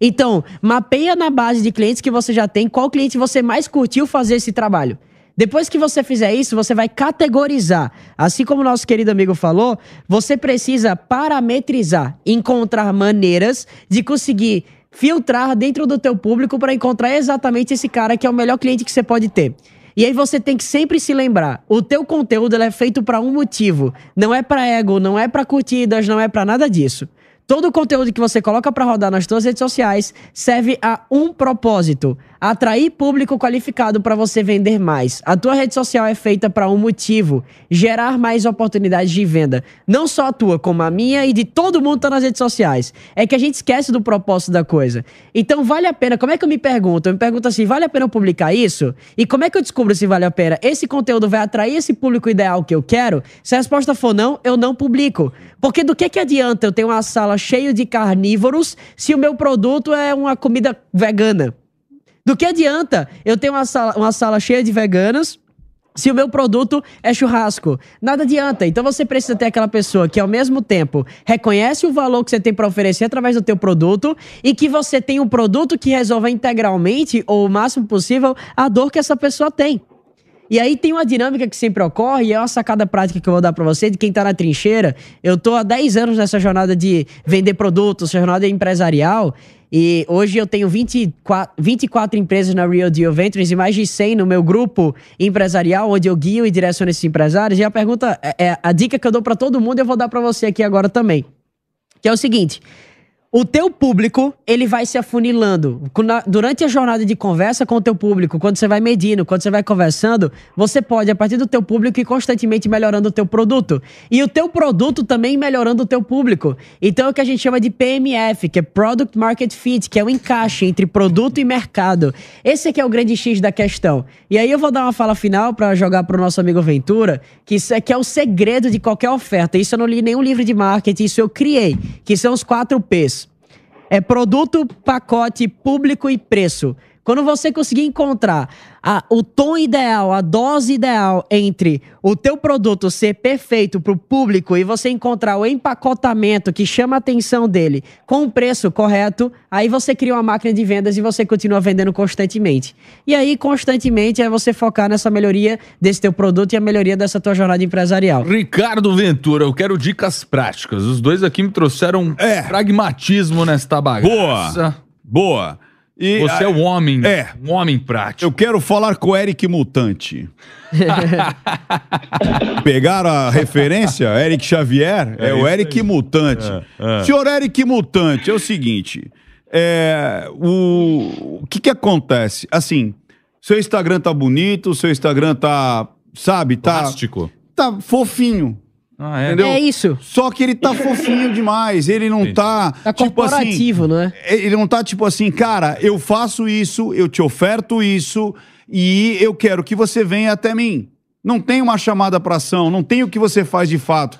Speaker 5: Então, mapeia na base de clientes que você já tem qual cliente você mais curtiu fazer esse trabalho. Depois que você fizer isso, você vai categorizar. Assim como o nosso querido amigo falou, você precisa parametrizar, encontrar maneiras de conseguir filtrar dentro do teu público para encontrar exatamente esse cara que é o melhor cliente que você pode ter. E aí você tem que sempre se lembrar, o teu conteúdo é feito para um motivo, não é para ego, não é para curtidas, não é para nada disso. Todo o conteúdo que você coloca para rodar nas suas redes sociais serve a um propósito: atrair público qualificado para você vender mais. A tua rede social é feita para um motivo: gerar mais oportunidades de venda. Não só a tua, como a minha e de todo mundo que tá nas redes sociais. É que a gente esquece do propósito da coisa. Então vale a pena. Como é que eu me pergunto? Eu me pergunto assim: vale a pena eu publicar isso? E como é que eu descubro se vale a pena? Esse conteúdo vai atrair esse público ideal que eu quero? Se a resposta for não, eu não publico. Porque do que, que adianta eu ter uma sala cheia de carnívoros se o meu produto é uma comida vegana? Do que adianta eu ter uma sala, uma sala cheia de veganos se o meu produto é churrasco, nada adianta. Então você precisa ter aquela pessoa que ao mesmo tempo reconhece o valor que você tem para oferecer através do teu produto e que você tem um produto que resolva integralmente ou o máximo possível a dor que essa pessoa tem. E aí tem uma dinâmica que sempre ocorre, e é uma sacada prática que eu vou dar para você, de quem tá na trincheira. Eu tô há 10 anos nessa jornada de vender produtos, jornada empresarial, e hoje eu tenho 24, 24 empresas na Real Deal Ventures e mais de 100 no meu grupo empresarial, onde eu guio e direciono esses empresários. E a pergunta, é, é a dica que eu dou para todo mundo, eu vou dar para você aqui agora também. Que é o seguinte: o teu público, ele vai se afunilando. Durante a jornada de conversa com o teu público, quando você vai medindo, quando você vai conversando, você pode, a partir do teu público, ir constantemente melhorando o teu produto. E o teu produto também melhorando o teu público. Então é o que a gente chama de PMF, que é Product Market Fit, que é o encaixe entre produto e mercado. Esse aqui é o grande X da questão. E aí eu vou dar uma fala final para jogar pro nosso amigo Ventura, que isso aqui é o segredo de qualquer oferta. Isso eu não li nenhum livro de marketing, isso eu criei, que são os quatro P's. É produto, pacote, público e preço. Quando você conseguir encontrar a- o tom ideal, a dose ideal entre o teu produto ser perfeito para o público e você encontrar o empacotamento que chama a atenção dele com o preço correto, aí você cria uma máquina de vendas e você continua vendendo constantemente. E aí, constantemente, é você focar nessa melhoria desse teu produto e a melhoria dessa tua jornada empresarial.
Speaker 3: Ricardo Ventura, eu quero dicas práticas. Os dois aqui me trouxeram
Speaker 4: É.
Speaker 3: pragmatismo nesta bagaça.
Speaker 4: Boa. Boa. E,
Speaker 3: Você é um homem,
Speaker 4: É.
Speaker 3: um homem prático.
Speaker 4: Eu quero falar com o Eric Mutante. Pegaram a referência? Eric Xavier? É, o Eric Mutante. Senhor Eric Mutante, é o seguinte. é, o, o que que acontece? Assim, seu Instagram tá bonito, seu Instagram tá, sabe, tá,
Speaker 3: Plástico.
Speaker 4: tá fofinho.
Speaker 3: Ah, é?
Speaker 4: Entendeu?
Speaker 5: É isso.
Speaker 4: Só que ele tá fofinho demais. Ele não tá.
Speaker 5: Tá
Speaker 4: tipo assim,
Speaker 5: corporativo, não é?
Speaker 4: ele não tá tipo assim, cara, eu faço isso, eu te oferto isso e eu quero que você venha até mim. Não tem uma chamada para ação, não tem o que você faz de fato.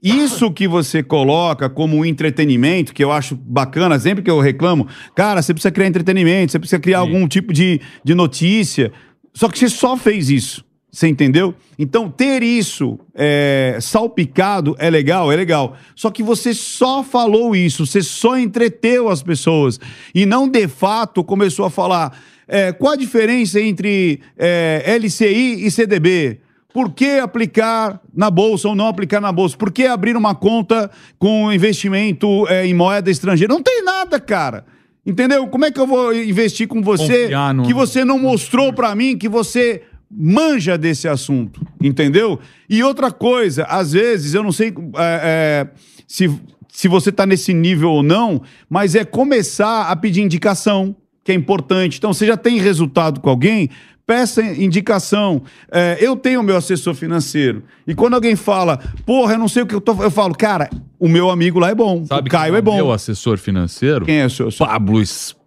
Speaker 4: Isso que você coloca como entretenimento, que eu acho bacana, sempre que eu reclamo, cara, você precisa criar entretenimento, você precisa criar algum tipo de, de notícia. Só que você só fez isso. Você entendeu? Então, ter isso é, salpicado é legal, é legal. Só que você só falou isso, você só entreteu as pessoas. E não, de fato, começou a falar é, qual a diferença entre é, LCI e CDB. Por que aplicar na bolsa ou não aplicar na bolsa? Por que abrir uma conta com investimento é, em moeda estrangeira? Não tem nada, cara. Entendeu? Como é que eu vou investir com você
Speaker 3: no-
Speaker 4: que você não mostrou pra mim que você manja desse assunto, entendeu? E outra coisa, às vezes, eu não sei é, é, se, se você tá nesse nível ou não, mas é começar a pedir indicação, que é importante. Então, você já tem resultado com alguém, peça indicação. É, eu tenho o meu assessor financeiro. E quando alguém fala, porra, eu não sei o que eu tô. Eu falo, cara, o meu amigo lá é bom.
Speaker 3: Sabe
Speaker 4: o Caio é bom.
Speaker 3: Meu assessor financeiro?
Speaker 4: Quem é o seu?
Speaker 3: Pablo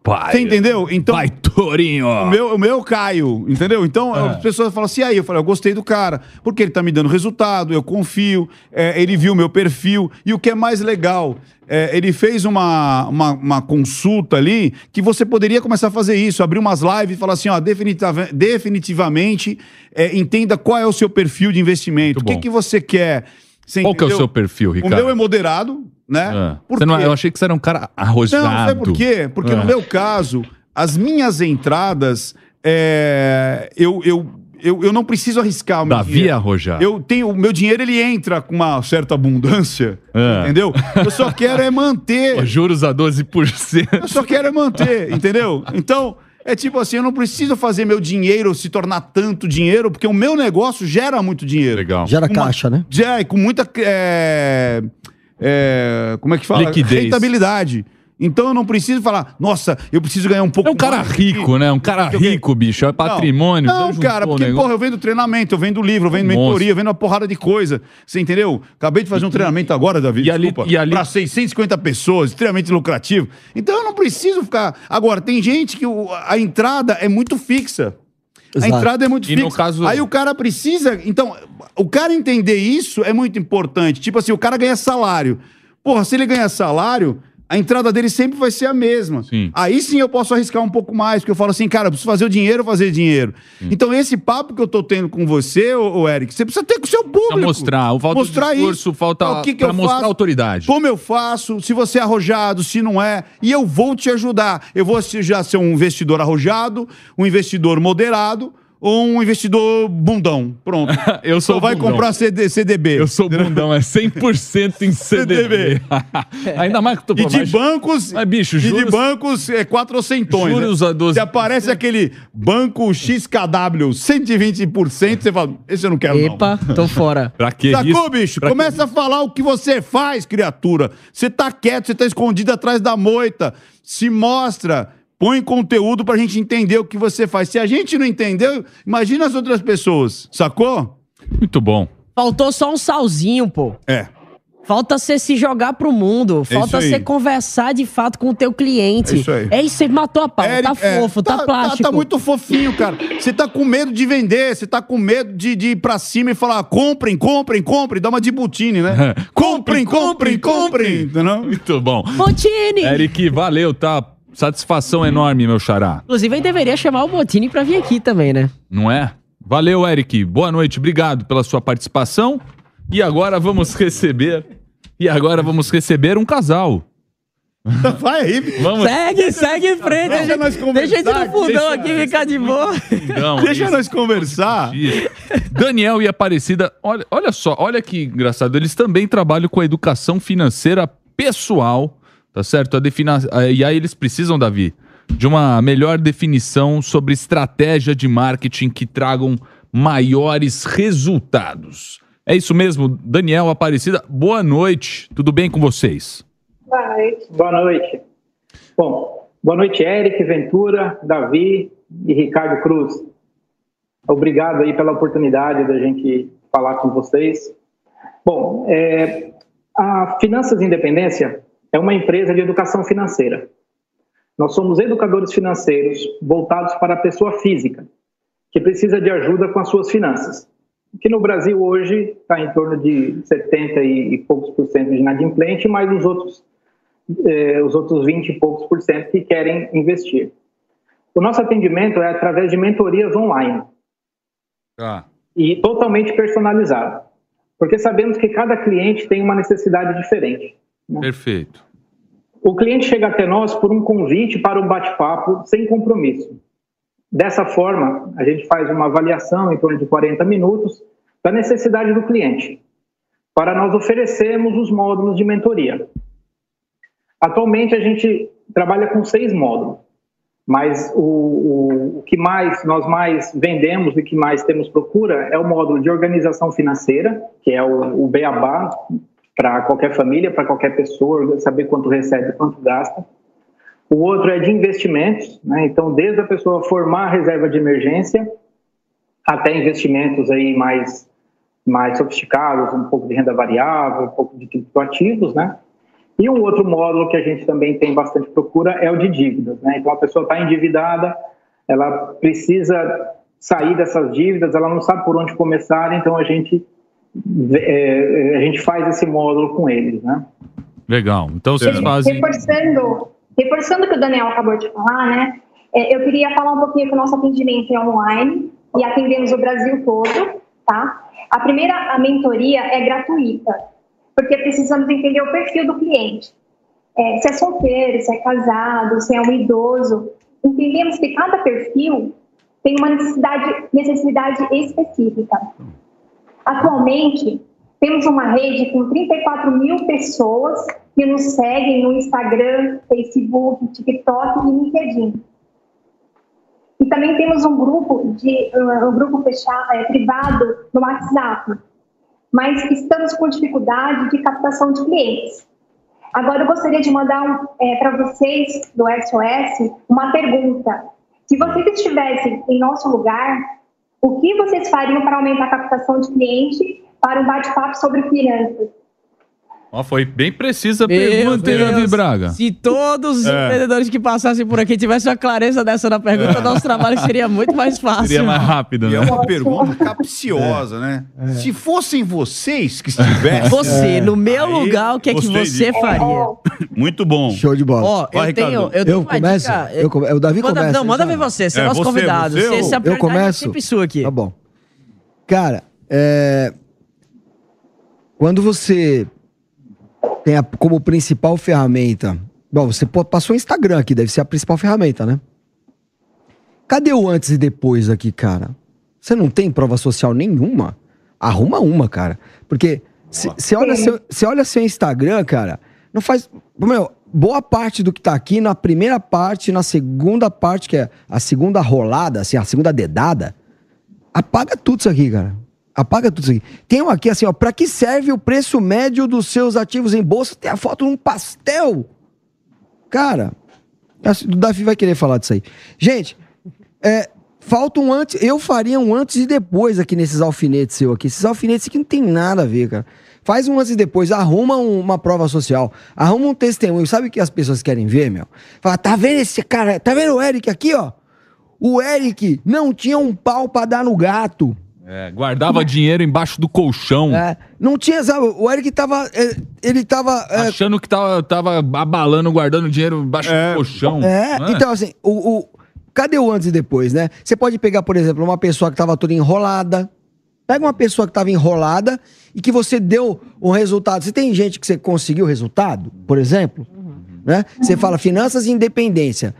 Speaker 3: Spaia.
Speaker 4: Você entendeu? Então.
Speaker 3: Vai, Torinho.
Speaker 4: O meu, o meu Caio, entendeu? Então
Speaker 3: É.
Speaker 4: as pessoas falam assim, aí eu falei, eu gostei do cara, porque ele tá me dando resultado, eu confio, é, ele viu meu perfil. E o que é mais legal, é, ele fez uma, uma, uma consulta ali que você poderia começar a fazer isso, abrir umas lives e falar assim, ó, definitiva- definitivamente é, entenda qual é o seu perfil de investimento. O que, que você quer? Você
Speaker 3: Qual que é o seu perfil,
Speaker 4: O
Speaker 3: Ricardo?
Speaker 4: meu é moderado, né?
Speaker 3: Ah. Você não-
Speaker 4: quê?
Speaker 3: eu achei que você era um cara arrojado.
Speaker 4: Não, sabe por quê? Porque
Speaker 3: Ah.
Speaker 4: no meu caso, as minhas entradas, é, eu, eu, eu, eu não preciso arriscar o meu
Speaker 3: Davi
Speaker 4: dinheiro.
Speaker 3: arrojado.
Speaker 4: Eu tenho, o meu dinheiro ele entra com uma certa abundância,
Speaker 3: É.
Speaker 4: entendeu? Eu só quero é manter.
Speaker 3: Os Juros a 12%.
Speaker 4: Eu só quero é manter, entendeu? Então, é tipo assim, eu não preciso fazer meu dinheiro se tornar tanto dinheiro, porque o meu negócio gera muito dinheiro.
Speaker 3: Legal.
Speaker 6: Gera
Speaker 4: Uma-
Speaker 6: caixa, né?
Speaker 4: Já, e com muita. é, é, como é que fala?
Speaker 3: Liquidez.
Speaker 4: Rentabilidade. Então eu não preciso falar, nossa, eu preciso ganhar um pouco
Speaker 3: É um cara
Speaker 4: mais aqui.
Speaker 3: rico, né? Um cara rico, bicho. É patrimônio.
Speaker 4: Não,
Speaker 3: Deus
Speaker 4: cara, porque,
Speaker 3: negócio.
Speaker 4: porra, eu vendo treinamento, eu vendo livro, eu vendo
Speaker 3: Um
Speaker 4: mentoria,
Speaker 3: monstro.
Speaker 4: eu vendo uma porrada de coisa. Você entendeu? Acabei de fazer um treinamento agora, Davi.
Speaker 3: E ali-
Speaker 4: desculpa,
Speaker 3: e ali-
Speaker 4: Pra 650 pessoas, extremamente lucrativo. Então eu não preciso ficar. Agora, tem gente que o- a entrada é muito fixa.
Speaker 6: Exato.
Speaker 4: A entrada é muito
Speaker 3: E no
Speaker 4: fixa.
Speaker 3: caso-
Speaker 4: Aí o cara precisa. Então, o cara entender isso é muito importante. Tipo assim, o cara ganha salário. Porra, se ele ganha salário, a entrada dele sempre vai ser a mesma.
Speaker 3: Sim.
Speaker 4: Aí sim eu posso arriscar um pouco mais, porque eu falo assim, cara, eu preciso fazer o dinheiro, fazer dinheiro. Então, esse papo que eu tô tendo com você, ô, Eric, você precisa ter com o seu público.
Speaker 3: Precisa mostrar. Falta
Speaker 4: mostrar
Speaker 3: discurso,
Speaker 4: isso.
Speaker 3: falta
Speaker 4: O que que
Speaker 3: pra
Speaker 4: eu
Speaker 3: mostrar
Speaker 4: faço?
Speaker 3: autoridade.
Speaker 4: Como eu faço, se você é arrojado, se não é, e eu vou te ajudar. Eu vou já ser um investidor arrojado, um investidor moderado ou um investidor bundão. Pronto.
Speaker 3: Eu sou
Speaker 4: Só vai
Speaker 3: bundão.
Speaker 4: comprar CD, CDB.
Speaker 3: Eu sou bundão, é 100% em CDB. Ainda mais que tu
Speaker 4: E de
Speaker 3: mas-
Speaker 4: bancos.
Speaker 3: Mas, bicho,
Speaker 4: e de
Speaker 3: juros-
Speaker 4: bancos é quatrocentões.
Speaker 3: Juros
Speaker 4: né?
Speaker 3: a 12%.
Speaker 4: Se aparece aquele banco XKW 120%, você fala, esse eu não quero
Speaker 5: Epa, tô fora.
Speaker 3: Pra que
Speaker 4: Sacou,
Speaker 3: isso?
Speaker 4: bicho?
Speaker 3: Pra que-
Speaker 4: Começa a falar o que você faz, criatura. Você tá quieto, você tá escondido atrás da moita. Se mostra. Põe conteúdo pra gente entender o que você faz. Se a gente não entendeu, imagina as outras pessoas. Sacou?
Speaker 3: Muito bom.
Speaker 5: Faltou só um salzinho, pô.
Speaker 4: É.
Speaker 5: Falta você se jogar pro mundo. Falta
Speaker 4: isso aí.
Speaker 5: você conversar de fato com o teu cliente.
Speaker 4: É isso aí.
Speaker 5: É isso aí, matou a pau.
Speaker 4: Eric,
Speaker 5: tá
Speaker 4: é,
Speaker 5: fofo, tá, plástico.
Speaker 4: Tá, muito fofinho, cara. Você tá com medo de vender, você tá com medo de, de ir pra cima e falar: comprem, comprem, comprem, dá uma de butine, né? comprem, comprem, comprem. Entendeu?
Speaker 3: Muito bom.
Speaker 5: Botini!
Speaker 3: Eric, valeu, tá? Satisfação enorme, meu xará.
Speaker 5: Inclusive, aí deveria chamar o Botini pra vir aqui também, né?
Speaker 3: Não é? Valeu, Eric. Boa noite, obrigado pela sua participação. E agora vamos receber. E agora vamos receber um casal.
Speaker 4: Vai aí,
Speaker 3: Vamos.
Speaker 5: Segue, segue em frente.
Speaker 4: Deixa
Speaker 5: Deixa,
Speaker 4: nós conversar,
Speaker 5: deixa a gente no fundão
Speaker 4: deixa-
Speaker 5: aqui ficar de boa.
Speaker 3: Não,
Speaker 4: deixa
Speaker 3: isso.
Speaker 4: nós conversar.
Speaker 3: Daniel e Aparecida, olha, olha só, olha que engraçado. Eles também trabalham com a educação financeira pessoal, tá certo? Defina... E aí eles precisam, Davi, de uma melhor definição sobre estratégia de marketing que tragam maiores resultados. É isso mesmo, Daniel Aparecida. Boa noite, tudo bem com vocês?
Speaker 8: Boa noite. Bom, boa noite, Eric, Ventura, Davi e Ricardo Cruz. Obrigado aí pela oportunidade da gente falar com vocês. Bom, é, a Finanças Independência é uma empresa de educação financeira. Nós somos educadores financeiros voltados para a pessoa física, que precisa de ajuda com as suas finanças. Que no Brasil hoje está em torno de 70 e poucos por cento de inadimplente, mas os outros eh, os outros 20 e poucos por cento que querem investir. O nosso atendimento é através de mentorias online
Speaker 3: Ah,
Speaker 8: e totalmente personalizado, porque sabemos que cada cliente tem uma necessidade diferente.
Speaker 3: Perfeito.
Speaker 8: O cliente chega até nós por um convite para um bate-papo sem compromisso. Dessa forma, a gente faz uma avaliação em torno de 40 minutos da necessidade do cliente, para nós oferecermos os módulos de mentoria. Atualmente, a gente trabalha com seis módulos, mas o, o, o que mais nós mais vendemos e que mais temos procura é o módulo de organização financeira, que é o, o beabá para qualquer família, para qualquer pessoa, saber quanto recebe, quanto gasta. O outro é de investimentos, né? então desde a pessoa formar a reserva de emergência até investimentos aí mais mais sofisticados, um pouco de renda variável, um pouco de criptoativos, né? E um outro módulo que a gente também tem bastante procura é o de dívidas, né? Então a pessoa está endividada, ela precisa sair dessas dívidas, ela não sabe por onde começar, então a gente é, a gente faz esse módulo com eles, né?
Speaker 3: Legal. Então vocês fazem.
Speaker 9: Reforçando, reforçando o que o Daniel acabou de falar, né? é, eu queria falar um pouquinho que o nosso atendimento é online e atendemos o Brasil todo, tá? A primeira a mentoria é gratuita, porque precisamos entender o perfil do cliente. É, se é solteiro, se é casado, se é um idoso. Entendemos que cada perfil tem uma necessidade, necessidade específica. Atualmente, temos uma rede com 34 mil pessoas que nos seguem no Instagram, Facebook, TikTok e LinkedIn. E também temos um grupo de um grupo fechado, é, privado no WhatsApp. Mas estamos com dificuldade de captação de clientes. Agora eu gostaria de mandar um, é, para vocês do SOS uma pergunta. Se vocês estivessem em nosso lugar, o que vocês fariam para aumentar a captação de cliente para um bate-papo sobre finanças?
Speaker 3: Ó, foi bem precisa a pergunta, hein,
Speaker 5: Deus.
Speaker 3: Davi Braga?
Speaker 5: Se todos os
Speaker 3: É.
Speaker 5: empreendedores que passassem por aqui tivessem uma clareza dessa na pergunta, nosso trabalho seria muito mais fácil.
Speaker 3: Seria mais rápido,
Speaker 4: E
Speaker 3: né?
Speaker 4: é uma pergunta capciosa, né? Se fossem vocês que estivessem.
Speaker 5: Você, no meu
Speaker 4: Aí,
Speaker 5: lugar, o que é que você
Speaker 4: disso.
Speaker 5: faria?
Speaker 4: Muito bom.
Speaker 6: Show de bola.
Speaker 5: Ó,
Speaker 4: Vai,
Speaker 5: eu tenho,
Speaker 4: Ricardo.
Speaker 5: eu tenho
Speaker 6: Eu começo?
Speaker 5: dica.
Speaker 6: Eu come- o Davi
Speaker 5: manda,
Speaker 6: começa,
Speaker 5: Não, manda
Speaker 6: já.
Speaker 5: ver você, você é,
Speaker 4: É,
Speaker 5: nosso
Speaker 4: você,
Speaker 5: convidado.
Speaker 4: você,
Speaker 5: Você, a
Speaker 6: eu
Speaker 5: é
Speaker 6: começo?
Speaker 5: sempre sua aqui.
Speaker 6: Tá bom. Cara, é... quando você tem a- como principal ferramenta. Bom, você passou o Instagram aqui, deve ser a principal ferramenta, né? Cadê o antes e depois aqui, cara? Você não tem prova social nenhuma? Arruma uma, cara. Porque você olha, seu, olha seu Instagram, cara, não faz. Meu, boa parte do que tá aqui na primeira parte, na segunda parte, que é a segunda rolada, assim, a segunda dedada, apaga tudo isso aqui, cara. Apaga tudo isso aqui. Tem um aqui assim, ó, pra que serve o preço médio dos seus ativos em bolsa? Tem a foto num pastel. Cara, assim, o Davi vai querer falar disso aí. Gente, é, falta um antes. Eu faria um antes e depois aqui nesses alfinetes seu aqui. Esses alfinetes aqui não tem nada a ver, cara. Faz um antes e depois, arruma um- uma prova social, arruma um testemunho. Sabe o que as pessoas querem ver, meu? Fala, tá vendo esse cara? Tá vendo o Eric aqui, ó? O Eric não tinha um pau pra dar no gato.
Speaker 3: É, guardava dinheiro embaixo do colchão.
Speaker 6: É, não tinha, sabe? O Eric tava. é, Ele tava. é,
Speaker 3: Achando que tava, tava abalando, guardando dinheiro embaixo do colchão.
Speaker 6: É,
Speaker 3: não
Speaker 6: então assim, o, o- cadê o antes e depois, né? Você pode pegar, por exemplo, uma pessoa que tava toda enrolada. Pega uma pessoa que tava enrolada e que você deu um resultado. Você tem gente que você conseguiu o resultado, por exemplo, né? Você fala finanças e independência.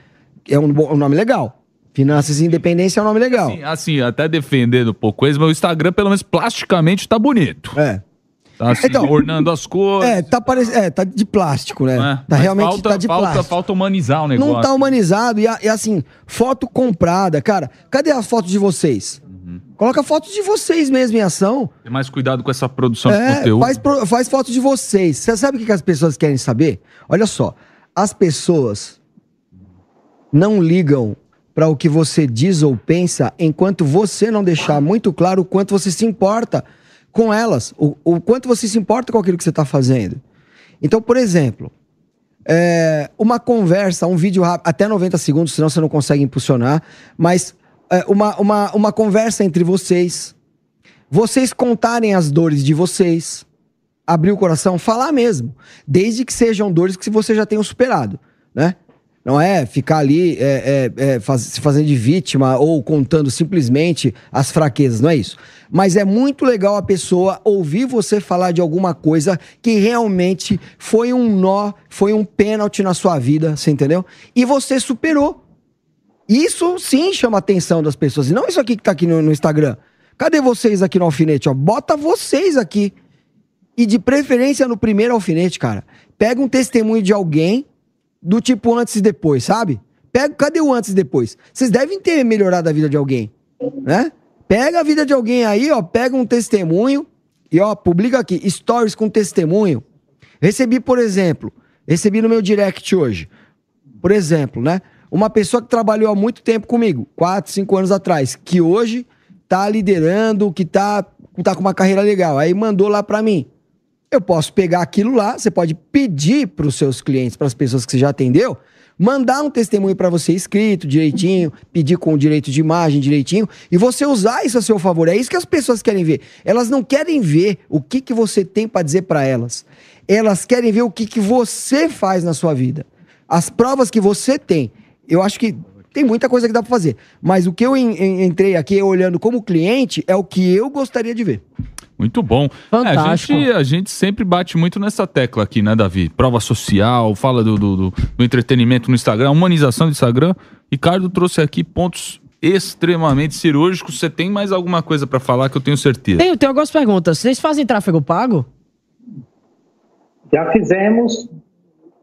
Speaker 6: É um, um nome legal. Finanças e independência é um nome legal.
Speaker 3: Assim, assim, até defendendo um pouco eles, mas o Instagram, pelo menos plasticamente, tá bonito.
Speaker 6: É.
Speaker 3: Tá assim,
Speaker 6: Então,
Speaker 3: ornando as cores.
Speaker 6: É, tá parecendo, é, tá de plástico, né?
Speaker 3: né?
Speaker 6: Tá realmente
Speaker 3: falta,
Speaker 6: tá de
Speaker 3: falta,
Speaker 6: plástico.
Speaker 3: falta humanizar o negócio.
Speaker 6: Não tá humanizado. E, e assim, foto comprada. Cara, cadê as fotos de vocês?
Speaker 3: Uhum.
Speaker 6: Coloca fotos de vocês mesmo em ação.
Speaker 3: Tem mais cuidado com essa produção de
Speaker 6: É,
Speaker 3: conteúdo.
Speaker 6: faz, pro- faz fotos de vocês. Você sabe o que, que as pessoas querem saber? Olha só. As pessoas não ligam para o que você diz ou pensa enquanto você não deixar muito claro o quanto você se importa com elas, o, o quanto você se importa com aquilo que você está fazendo. Então, por exemplo, é, uma conversa, um vídeo rápido, até 90 segundos, senão você não consegue impulsionar, mas é, uma, uma, uma conversa entre vocês, vocês contarem as dores de vocês, abrir o coração, falar mesmo, desde que sejam dores que você já tenha superado, né? Não é ficar ali é, é, é, faz- se fazendo de vítima ou contando simplesmente as fraquezas, não é isso. Mas é muito legal a pessoa ouvir você falar de alguma coisa que realmente foi um nó, foi um pênalti na sua vida, você entendeu? E você superou. Isso sim chama a atenção das pessoas. E não isso aqui que tá aqui no, no Instagram. Cadê vocês aqui no alfinete? Ó? Bota vocês aqui. E de preferência no primeiro alfinete, cara. Pega um testemunho de alguém do tipo antes e depois, sabe? Pega, cadê o antes e depois? Vocês devem ter melhorado a vida de alguém, né? Pega a vida de alguém aí, ó, pega um testemunho e ó, publica aqui, stories com testemunho. Recebi, por exemplo, recebi no meu direct hoje, por exemplo, né? Uma pessoa que trabalhou há muito tempo comigo, 4, 5 anos atrás, que hoje tá liderando, que tá, tá com uma carreira legal. Aí mandou lá pra mim. Eu posso pegar aquilo lá, você pode pedir para os seus clientes, para as pessoas que você já atendeu, mandar um testemunho para você escrito direitinho, pedir com direito de imagem direitinho, e você usar isso a seu favor. É isso que as pessoas querem ver. Elas não querem ver o que, que você tem para dizer para elas. Elas querem ver o que, que você faz na sua vida. As provas que você tem. Eu acho que tem muita coisa que dá para fazer. Mas o que eu en- en- entrei aqui olhando como cliente é o que eu gostaria de ver.
Speaker 3: Muito bom. É, a,
Speaker 6: Fantástico.
Speaker 3: gente, a gente sempre bate muito nessa tecla aqui, né, Davi? Prova social, fala do, do, do- do entretenimento no Instagram, humanização do Instagram. Ricardo trouxe aqui pontos extremamente cirúrgicos. Você tem mais alguma coisa pra falar que eu tenho certeza?
Speaker 5: Tenho, tenho algumas perguntas. Vocês fazem tráfego pago?
Speaker 8: Já fizemos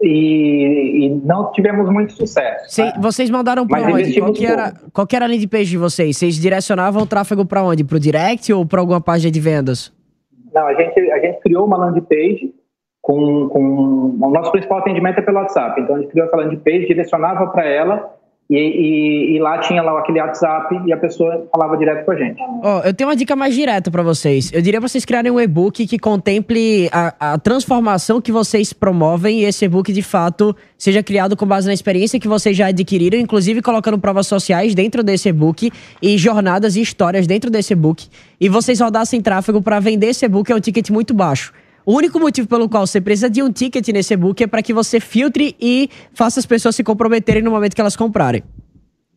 Speaker 8: e, e não tivemos muito sucesso.
Speaker 5: Cê- vocês mandaram pra
Speaker 8: Mas
Speaker 5: onde? Qual era, qual era a landing page de vocês? Vocês direcionavam o tráfego pra onde? Pro direct ou pra alguma página de vendas?
Speaker 8: Não, a gente, a gente criou uma landing page com, com o nosso principal atendimento é pelo WhatsApp. Então a gente criou essa landing page, direcionava para ela e, e, e lá tinha lá aquele WhatsApp e a pessoa falava direto com a gente.
Speaker 5: Ó, eu tenho uma dica mais direta pra vocês. Eu diria pra vocês criarem um e-book que contemple a, a transformação que vocês promovem e esse e-book, de fato, seja criado com base na experiência que vocês já adquiriram, inclusive colocando provas sociais dentro desse e-book e jornadas e histórias dentro desse e-book. E vocês rodassem tráfego pra vender esse e-book é um ticket muito baixo. O único motivo pelo qual você precisa de um ticket nesse e-book é para que você filtre e faça as pessoas se comprometerem no momento que elas comprarem.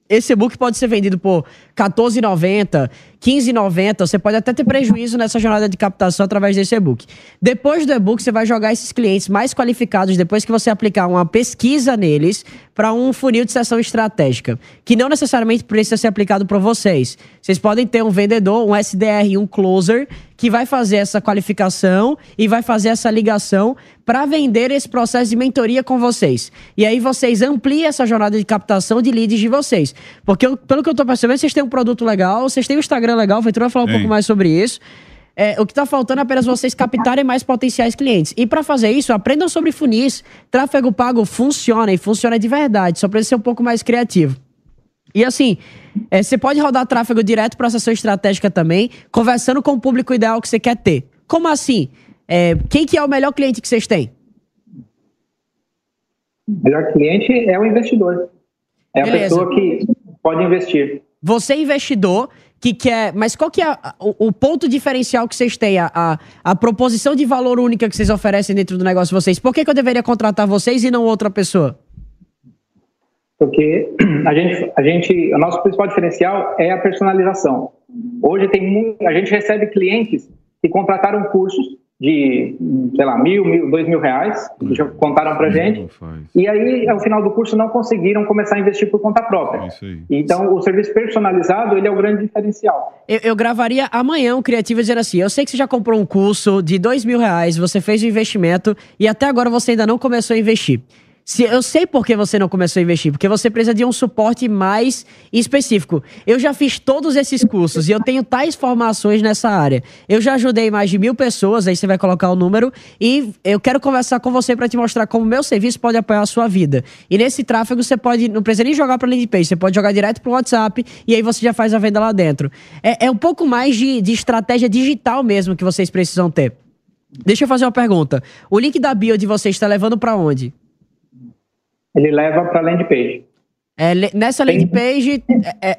Speaker 5: Esse e-book pode ser vendido por R$14,90, 15,90, você pode até ter prejuízo nessa jornada de captação através desse e-book. Depois do e-book, você vai jogar esses clientes mais qualificados, depois que você aplicar uma pesquisa neles, para um funil de sessão estratégica, que não necessariamente precisa ser aplicado por vocês. Vocês podem ter um vendedor, um SDR, um closer, que vai fazer essa qualificação e vai fazer essa ligação para vender esse processo de mentoria com vocês. E aí vocês ampliam essa jornada de captação de leads de vocês. Porque, pelo que eu tô percebendo, vocês têm um produto legal, vocês têm um Instagram legal, o Ventura vai falar um
Speaker 4: Tem.
Speaker 5: pouco mais sobre isso. É, o que está faltando é apenas vocês captarem mais potenciais clientes. E para fazer isso, aprendam sobre funis. Tráfego pago funciona e funciona de verdade, só precisa ser um pouco mais criativo. E assim, é, você pode rodar tráfego direto para a sessão estratégica também, conversando com o público ideal que você quer ter. Como assim? É, quem que é o melhor cliente que vocês têm?
Speaker 8: O melhor cliente é o investidor. É a
Speaker 5: Beleza.
Speaker 8: pessoa que pode investir.
Speaker 5: Você, investidor, que quer. Mas qual que é o, o ponto diferencial que vocês têm? A, a, a proposição de valor única que vocês oferecem dentro do negócio de vocês? Por que, que eu deveria contratar vocês e não outra pessoa?
Speaker 8: Porque a gente, a gente, o nosso principal diferencial é a personalização. Hoje tem muito, a gente recebe clientes que contrataram cursos de, sei lá, mil, mil, dois mil reais, que já contaram pra gente, e aí, ao final do curso, não conseguiram começar a investir por conta própria. Então, o serviço personalizado, ele é o grande diferencial.
Speaker 5: Eu, eu gravaria amanhã um criativo dizendo assim: eu sei que você já comprou um curso de dois mil reais, você fez o investimento e até agora você ainda não começou a investir. Se, eu sei por que você não começou a investir, porque você precisa de um suporte mais específico. Eu já fiz todos esses cursos e eu tenho tais formações nessa área. Eu já ajudei mais de mil pessoas, aí você vai colocar o número, e eu quero conversar com você para te mostrar como o meu serviço pode apoiar a sua vida. E nesse tráfego você pode, não precisa nem jogar para landing page, você pode jogar direto pro WhatsApp e aí você já faz a venda lá dentro. É, é um pouco mais de, de estratégia digital mesmo que vocês precisam ter. Deixa eu fazer uma pergunta. O link da bio de vocês está levando para onde?
Speaker 8: Ele leva para landing page.
Speaker 5: É, nessa landing page é, é-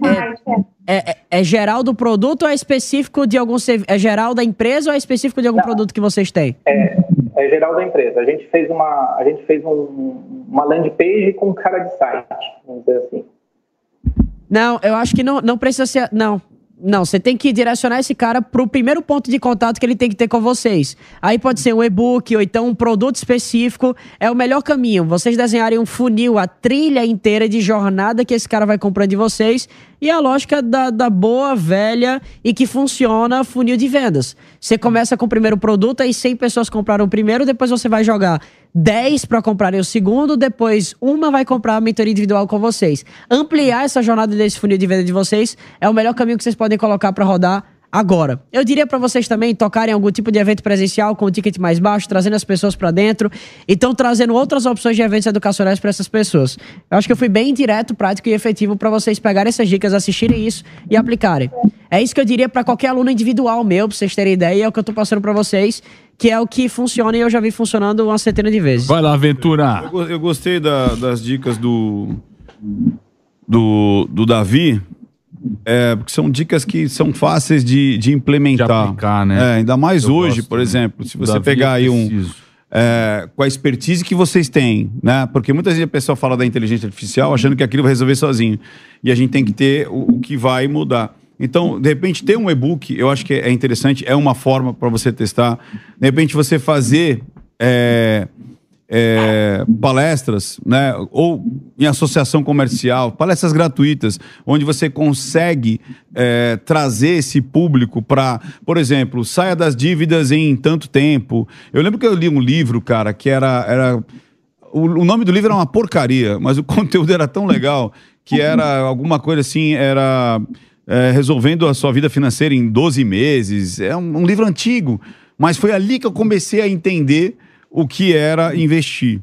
Speaker 5: é- é- é geral do produto ou é específico de algum é geral da empresa ou é específico de algum produto que vocês têm?
Speaker 8: É, é geral da empresa. A gente fez uma, a gente fez um- uma landing page com cara de site, vamos dizer assim.
Speaker 5: Não, eu acho que não, não precisa ser. Não. Não, você tem que direcionar esse cara pro primeiro ponto de contato que ele tem que ter com vocês. Aí pode ser um e-book ou então um produto específico. É o melhor caminho. Vocês desenharem um funil, a trilha inteira de jornada que esse cara vai comprando de vocês. E a lógica da, da boa, velha e que funciona funil de vendas. Você começa com o primeiro produto, aí 100 pessoas compraram o primeiro, depois você vai jogar 10 para comprarem o segundo, depois uma vai comprar a mentoria individual com vocês. Ampliar essa jornada desse funil de venda de vocês é o melhor caminho que vocês podem colocar para rodar agora. Eu diria para vocês também tocarem algum tipo de evento presencial com o ticket mais baixo, trazendo as pessoas para dentro e estão trazendo outras opções de eventos educacionais para essas pessoas. Eu acho que eu fui bem direto, prático e efetivo para vocês pegarem essas dicas, assistirem isso e aplicarem. É isso que eu diria para qualquer aluno individual meu, para vocês terem ideia, é o que eu tô passando para vocês, que é o que funciona e eu já vi funcionando uma centena de vezes.
Speaker 3: Vai lá, Ventura.
Speaker 4: Eu, eu gostei da- das dicas do, do, do Davi, é, porque são dicas que são fáceis de, de implementar.
Speaker 3: De aplicar, né?
Speaker 4: É, ainda mais
Speaker 3: Eu
Speaker 4: hoje,
Speaker 3: gosto
Speaker 4: por
Speaker 3: também.
Speaker 4: exemplo, se você
Speaker 3: Davi
Speaker 4: pegar aí um. é, com a expertise que vocês têm, né? Porque muitas vezes a pessoa fala da inteligência artificial achando que aquilo vai resolver sozinho. E a gente tem que ter o, o que vai mudar. Então, de repente, ter um e-book, eu acho que é interessante, é uma forma para você testar. De repente, você fazer é, é, palestras, né? Ou em associação comercial, palestras gratuitas, onde você consegue é, trazer esse público para, por exemplo, saia das dívidas em tanto tempo. Eu lembro que eu li um livro, cara, que era. era o, nome do livro era uma porcaria, mas o conteúdo era tão legal que era alguma coisa assim, era é, resolvendo a sua vida financeira em 12 meses. É um, um livro antigo, mas foi ali que eu comecei a entender o que era investir.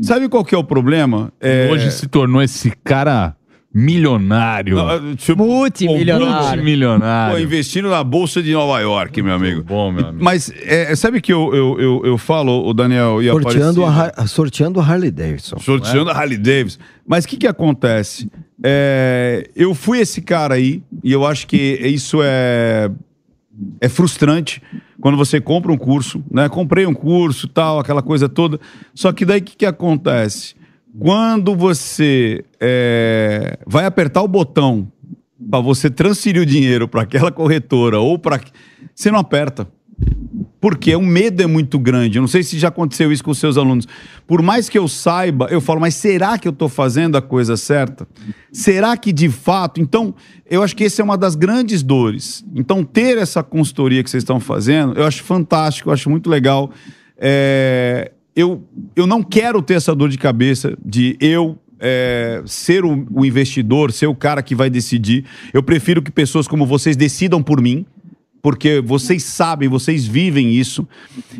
Speaker 4: Sabe qual que é o problema? É,
Speaker 3: Hoje se tornou esse cara milionário.
Speaker 4: Não, tipo,
Speaker 5: Multimilionário.
Speaker 3: Multimilionário.
Speaker 4: Pô, investindo na Bolsa de Nova York, meu amigo.
Speaker 3: Bom, meu amigo.
Speaker 4: Mas é, sabe que eu, eu, eu, eu falo, o Daniel e a
Speaker 6: Sorteando a? Har- sorteando a Harley Davidson.
Speaker 4: sorteando a Harley Davidson. Mas o que que acontece? É, eu fui esse cara aí e eu acho que isso é é frustrante quando você compra um curso, né? Comprei um curso, tal, aquela coisa toda. Só que daí o que, que acontece? Quando você é, vai apertar o botão para você transferir o dinheiro para aquela corretora ou para você não aperta. Porque o medo é muito grande. Eu não sei se já aconteceu isso com os seus alunos. Por mais que eu saiba, eu falo, mas será que eu estou fazendo a coisa certa? Será que de fato? Então, eu acho que essa é uma das grandes dores. Então, ter essa consultoria que vocês estão fazendo, eu acho fantástico, eu acho muito legal. É, eu, eu não quero ter essa dor de cabeça de eu é, ser o, o investidor, ser o cara que vai decidir. Eu prefiro que pessoas como vocês decidam por mim porque vocês sabem, vocês vivem isso.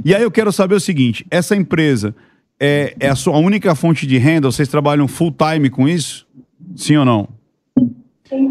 Speaker 4: E aí eu quero saber o seguinte: essa empresa é, é a sua única fonte de renda? Vocês trabalham full time com isso? Sim ou não?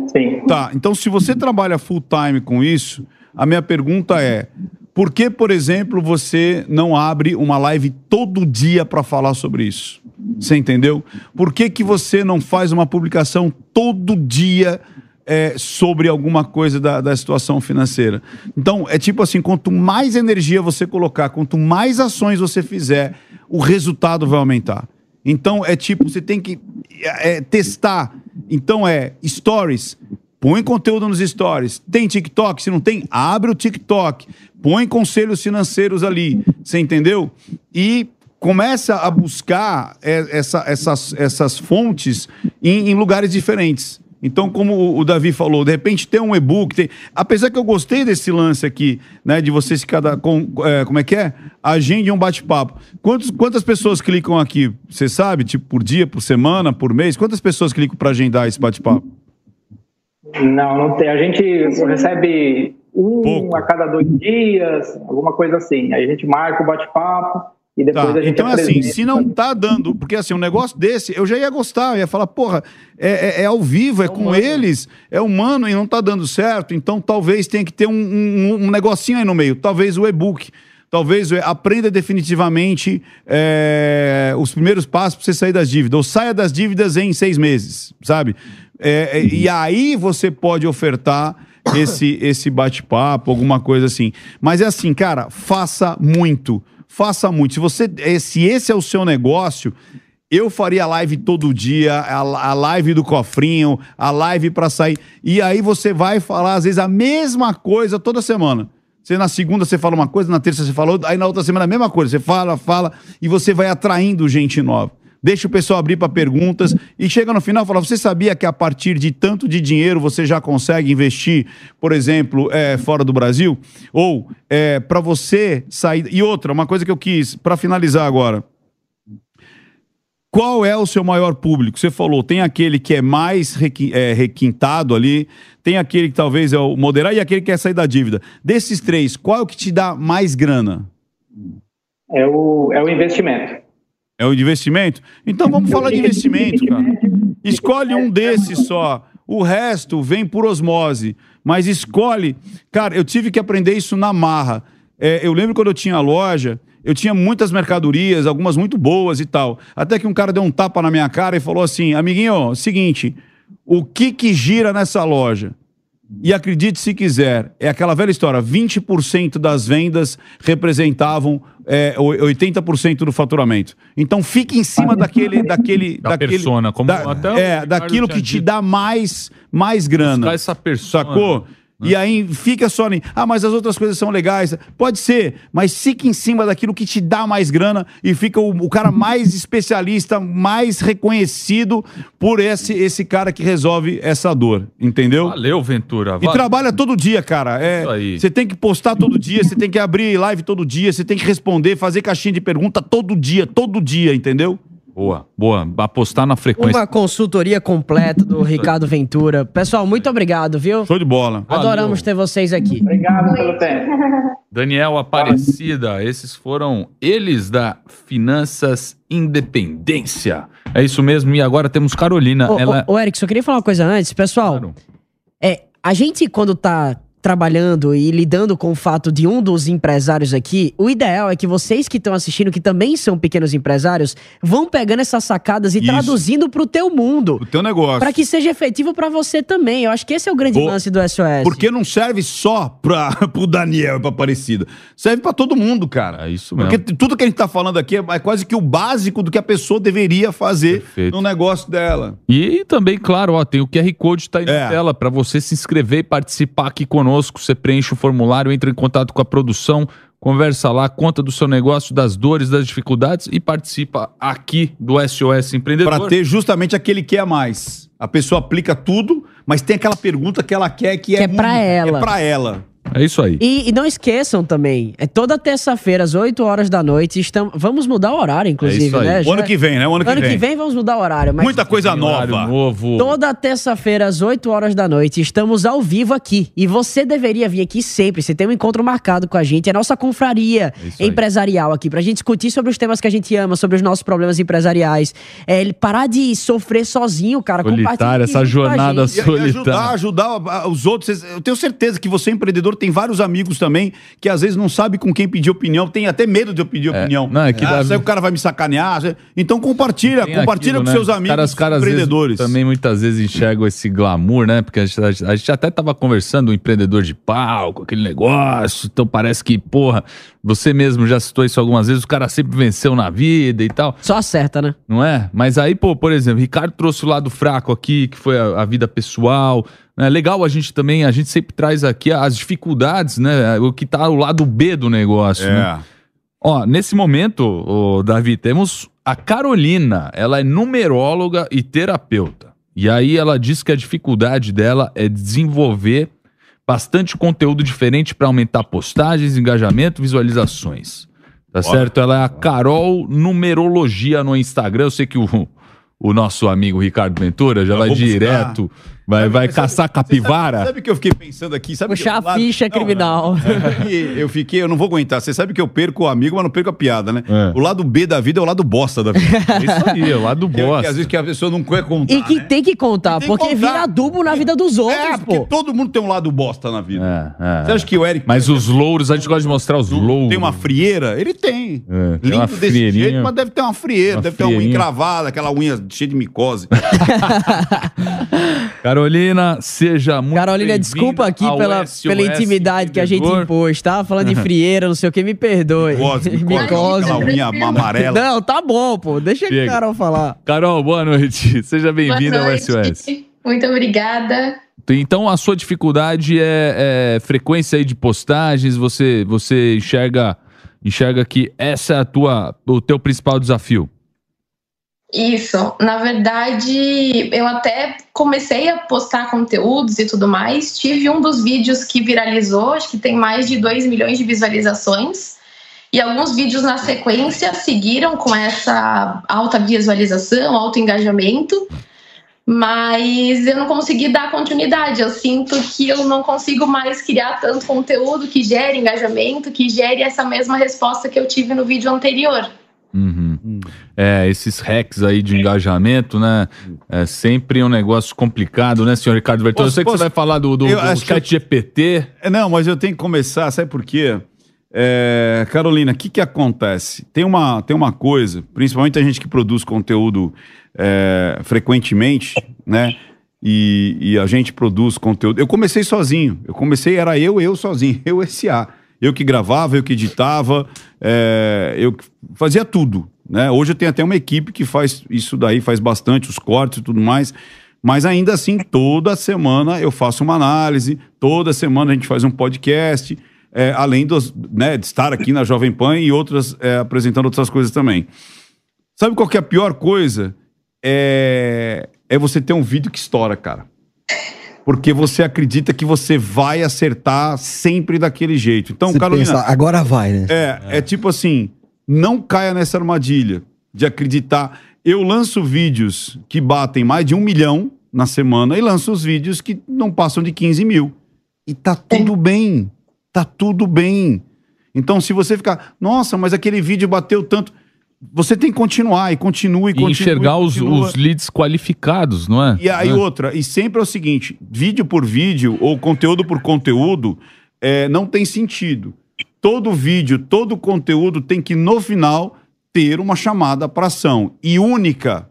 Speaker 8: Sim.
Speaker 4: Tá, então se você trabalha full time com isso, a minha pergunta é: por que, por exemplo, você não abre uma live todo dia para falar sobre isso? Você entendeu? Por que, que você não faz uma publicação todo dia é, sobre alguma coisa da, da situação financeira. Então, é tipo assim: quanto mais energia você colocar, quanto mais ações você fizer, o resultado vai aumentar. Então, é tipo: você tem que é, testar. Então, é stories. Põe conteúdo nos stories. Tem TikTok? Se não tem, abre o TikTok. Põe conselhos financeiros ali. Você entendeu? E começa a buscar é, essa, essas, essas fontes em, em lugares diferentes. Então, como o Davi falou, de repente tem um e-book, tem... apesar que eu gostei desse lance aqui, né, de vocês cada com, é, como é que é? Agende um bate-papo. Quantas pessoas clicam aqui? Você sabe, tipo por dia, por semana, por mês? Quantas pessoas clicam para agendar esse bate-papo?
Speaker 8: Não, não tem. A gente recebe um
Speaker 4: Pouco.
Speaker 8: a cada dois dias, alguma coisa assim. Aí a gente marca o bate-papo e depois
Speaker 4: Tá,
Speaker 8: a gente
Speaker 4: Então, assim,
Speaker 8: apresenta.
Speaker 4: se não tá dando, porque assim, um negócio desse, eu já ia gostar, eu ia falar, porra, é, é- é ao vivo, é, com eles, é humano e não tá dando certo, então talvez tenha que ter um, um- um negocinho aí no meio, talvez o e-book. Talvez é, aprenda definitivamente é, os primeiros passos para você sair das dívidas, ou saia das dívidas em seis meses, sabe? É, é, e aí você pode ofertar esse, esse bate-papo, alguma coisa assim. Mas é assim, cara, faça muito. Faça muito. Se você, eh, se esse é o seu negócio, eu faria live todo dia, a, a live do cofrinho, a live para sair. E aí você vai falar, às vezes, a mesma coisa toda semana. Você na segunda você fala uma coisa, na terça você falou, aí na outra semana a mesma coisa. Você fala, fala, e você vai atraindo gente nova. Deixa o pessoal abrir para perguntas e chega no final e fala: Você sabia que a partir de tanto de dinheiro você já consegue investir, por exemplo, é, fora do Brasil? Ou para você sair. E outra, uma coisa que eu quis, para finalizar agora. Qual é o seu maior público? Você falou, tem aquele que é mais é, requintado ali, tem aquele que talvez é o moderado e aquele que quer sair da dívida. Desses três, qual é o que te dá mais grana?
Speaker 8: É o, é o investimento.
Speaker 4: É o investimento? Então vamos falar de investimento, cara. Escolhe um desses só. O resto vem por osmose. Mas escolhe. Cara, eu tive que aprender isso na marra. É, eu lembro quando eu tinha loja, eu tinha muitas mercadorias, algumas muito boas e tal. Até que um cara deu um tapa na minha cara e falou assim: amiguinho, seguinte, o que que gira nessa loja? E acredite se quiser, é aquela velha história: 20% das vendas representavam é, o- 80% do faturamento. Então fique em cima daquele. daquele
Speaker 3: Da
Speaker 4: daquele,
Speaker 3: persona, como
Speaker 4: da-
Speaker 3: até
Speaker 4: é, daquilo que te
Speaker 3: dito.
Speaker 4: dá mais, mais grana.
Speaker 3: Buscar essa persona,
Speaker 4: Sacou?
Speaker 3: Né?
Speaker 4: E aí fica só em, ah, mas as outras coisas são legais. Pode ser, mas fica em cima daquilo que te dá mais grana e fica o, o cara mais especialista, mais reconhecido por esse, esse cara que resolve essa dor, entendeu?
Speaker 3: Valeu, Ventura.
Speaker 4: E
Speaker 3: valeu.
Speaker 4: trabalha todo dia, cara. É,
Speaker 3: Isso aí.
Speaker 4: Você tem que postar todo dia, você tem que abrir live todo dia, você tem que responder, fazer caixinha de pergunta todo dia, todo dia, entendeu?
Speaker 3: Boa, boa. Apostar na frequência.
Speaker 5: Uma consultoria completa do Ricardo Ventura. Pessoal, muito obrigado, viu?
Speaker 4: Show de bola.
Speaker 5: Adoramos ter vocês aqui.
Speaker 8: Obrigado pelo tempo.
Speaker 3: Daniel Aparecida, esses foram eles da Finanças Independência. É isso mesmo. E agora temos Carolina.
Speaker 5: Ô,
Speaker 3: Ela
Speaker 5: ô, ô, Eric, só queria falar uma coisa antes. Pessoal,
Speaker 3: Claro.
Speaker 5: é, a gente, quando tá trabalhando e lidando com o fato de um dos empresários aqui, o ideal é que vocês que estão assistindo, que também são pequenos empresários, vão pegando essas sacadas e
Speaker 4: Isso.
Speaker 5: traduzindo pro teu mundo.
Speaker 4: O teu negócio.
Speaker 5: Pra que seja efetivo pra você também. Eu acho que esse é o grande
Speaker 4: Boa.
Speaker 5: lance do SOS.
Speaker 4: Porque não serve só pra, pro Daniel e pra Aparecida. Serve pra todo mundo, cara.
Speaker 3: É isso mesmo.
Speaker 4: Porque tudo que a gente tá falando aqui é, quase que o básico do que a pessoa deveria fazer
Speaker 3: Perfeito.
Speaker 4: no negócio dela.
Speaker 3: E também, claro, ó, tem o QR Code tá aí na
Speaker 4: É.
Speaker 3: tela para você se inscrever e participar aqui conosco. Você preenche o formulário, entra em contato com a produção, conversa lá, conta do seu negócio, das dores, das dificuldades e participa aqui do SOS Empreendedor.
Speaker 4: Pra ter justamente aquele que é a mais. A pessoa aplica tudo, mas tem aquela pergunta que ela quer que,
Speaker 5: Que é pra ela.
Speaker 4: É pra ela.
Speaker 3: É isso aí.
Speaker 5: E, e não esqueçam também, é toda terça-feira, às 8 horas da noite, estamos, vamos mudar o horário, inclusive,
Speaker 3: É isso aí.
Speaker 5: né?
Speaker 4: O ano que vem, né? O ano que
Speaker 5: ano
Speaker 4: vem.
Speaker 5: que vem vamos mudar o horário, mas
Speaker 4: Muita coisa nova.
Speaker 3: novo.
Speaker 5: Toda terça-feira, às 8 horas da noite, estamos ao vivo aqui. E você deveria vir aqui sempre. Você tem um encontro marcado com a gente. É a nossa confraria
Speaker 3: É
Speaker 5: empresarial aqui, pra gente discutir sobre os temas que a gente ama, sobre os nossos problemas empresariais. É, ele parar de sofrer sozinho, cara.
Speaker 3: Solitário, essa jornada
Speaker 5: gente.
Speaker 4: E, e ajudar, ajudar os outros. Eu tenho certeza que você, empreendedor, tem vários amigos também que às vezes não sabe com quem pedir opinião, tem até medo de eu pedir opinião.
Speaker 3: não, é que
Speaker 4: ah,
Speaker 3: dá-
Speaker 4: o cara vai me sacanear. Então compartilha,
Speaker 3: Tem
Speaker 4: compartilha
Speaker 3: aquilo,
Speaker 4: com
Speaker 3: né?
Speaker 4: seus amigos
Speaker 3: Cara, os caras às vezes,
Speaker 4: empreendedores.
Speaker 3: também muitas vezes enxergam esse glamour, né? Porque a gente, a gente até tava conversando, um empreendedor de palco, aquele negócio. Então parece que, porra, você mesmo já citou isso algumas vezes, o cara sempre venceu na vida e tal.
Speaker 5: Só acerta, né?
Speaker 3: Não é? Mas aí, pô, por exemplo, Ricardo trouxe o lado fraco aqui, que foi a, a vida pessoal. É legal a gente também, a gente sempre traz aqui as dificuldades, né? O que tá o lado B do negócio, né?
Speaker 4: É.
Speaker 3: Ó, nesse momento, ô, Davi, temos a Carolina. Ela é numeróloga e terapeuta. E aí ela diz que a dificuldade dela é desenvolver bastante conteúdo diferente para aumentar postagens, engajamento, visualizações. Tá certo? Ela é a Carol Numerologia no Instagram. Eu sei que o, o nosso amigo Ricardo Ventura já
Speaker 4: Eu
Speaker 3: vai
Speaker 4: vou buscar.
Speaker 3: Vai, vai
Speaker 4: Sabe-
Speaker 3: caçar capivara.
Speaker 4: Sabe o que eu fiquei pensando aqui? Sabe
Speaker 5: Puxar
Speaker 4: que
Speaker 5: a ficha criminal.
Speaker 4: E eu fiquei, eu não vou aguentar. Você sabe que eu perco o amigo, mas não perco a piada, né?
Speaker 3: É.
Speaker 4: O lado B da vida é o lado bosta da vida.
Speaker 3: É isso aí, é o lado
Speaker 4: Que, que
Speaker 3: bosta.
Speaker 4: às vezes que a pessoa não quer contar.
Speaker 5: E que
Speaker 4: né?
Speaker 5: tem que contar,
Speaker 4: Tem que
Speaker 5: porque
Speaker 4: contar.
Speaker 5: vira adubo na vida dos outros,
Speaker 4: É, porque
Speaker 5: pô.
Speaker 4: todo mundo tem um lado bosta na vida.
Speaker 3: É, é.
Speaker 4: Você acha que o Eric
Speaker 3: Mas os louros, a gente gosta de mostrar os louros.
Speaker 4: tem uma frieira? Ele tem.
Speaker 3: É, tem
Speaker 4: Lindo desse
Speaker 3: frieirinha.
Speaker 4: jeito, mas deve ter uma frieira,
Speaker 3: Uma
Speaker 4: deve ter uma unha
Speaker 3: frieirinha.
Speaker 4: encravada, aquela unha cheia de micose.
Speaker 3: Carolina, seja muito
Speaker 5: Carolina, desculpa aqui
Speaker 3: ao
Speaker 5: pela,
Speaker 3: SOS
Speaker 5: pela intimidade que a gente impôs, tá? Falando de frieira, não sei o que, me perdoe.
Speaker 4: Micose, micose, unha amarela.
Speaker 5: Não, tá bom, pô. Deixa
Speaker 3: Chega.
Speaker 5: o Carol falar.
Speaker 3: Carol, boa noite. Seja bem-vinda ao SOS.
Speaker 10: Muito obrigada.
Speaker 3: Então, a sua dificuldade é, é frequência aí de postagens. Você, você enxerga, enxerga que essa é a tua, o teu principal desafio.
Speaker 10: Isso. Na verdade, eu até comecei a postar conteúdos e tudo mais. Tive um dos vídeos que viralizou, acho que tem mais de 2 milhões de visualizações. E alguns vídeos na sequência seguiram com essa alta visualização, alto engajamento. Mas eu não consegui dar continuidade. Eu sinto que eu não consigo mais criar tanto conteúdo que gere engajamento, que gere essa mesma resposta que eu tive no vídeo anterior.
Speaker 3: Uhum. É, esses hacks aí de engajamento, né? É sempre um negócio complicado, né, senhor Ricardo Bertone? Eu
Speaker 4: Posso-
Speaker 3: sei que
Speaker 4: posso-
Speaker 3: você vai falar do, do, do
Speaker 4: que
Speaker 3: chat GPT.
Speaker 4: É, Não, mas eu tenho que começar, sabe por quê? É, Carolina, o que, que acontece? Tem uma, tem uma coisa, principalmente a gente que produz conteúdo é, frequentemente, né? E, e a gente produz conteúdo. Eu comecei sozinho. Eu comecei, era eu, eu sozinho, eu SA. Eu que gravava, eu que editava, é, eu que fazia tudo. Né? Hoje eu tenho até uma equipe que faz isso daí, faz bastante, os cortes e tudo mais. Mas ainda assim, toda semana eu faço uma análise, toda semana a gente faz um podcast, é, além dos, né, de estar aqui na Jovem Pan e outras, é, apresentando outras coisas também. Sabe qual que é a pior coisa? É, é você ter um vídeo que estoura, cara. Porque você acredita que você vai acertar sempre daquele jeito. Então,
Speaker 6: Você
Speaker 4: Carolina.
Speaker 6: pensa, agora vai, né?
Speaker 4: É, é tipo assim, não caia nessa armadilha de acreditar. Eu lanço vídeos que batem mais de um milhão na semana e lanço os vídeos que não passam de 15 mil. E tá tudo bem. Tá tudo bem. Então, se você ficar, nossa, mas aquele vídeo bateu tanto. você tem que continuar e continua e
Speaker 3: E
Speaker 4: continua.
Speaker 3: enxergar
Speaker 4: e
Speaker 3: os,
Speaker 4: continua.
Speaker 3: os leads qualificados, não é?
Speaker 4: E aí
Speaker 3: Né?
Speaker 4: outra, e sempre é o seguinte, vídeo por vídeo ou conteúdo por conteúdo é, não tem sentido. Todo vídeo, todo conteúdo tem que no final ter uma chamada para ação e única.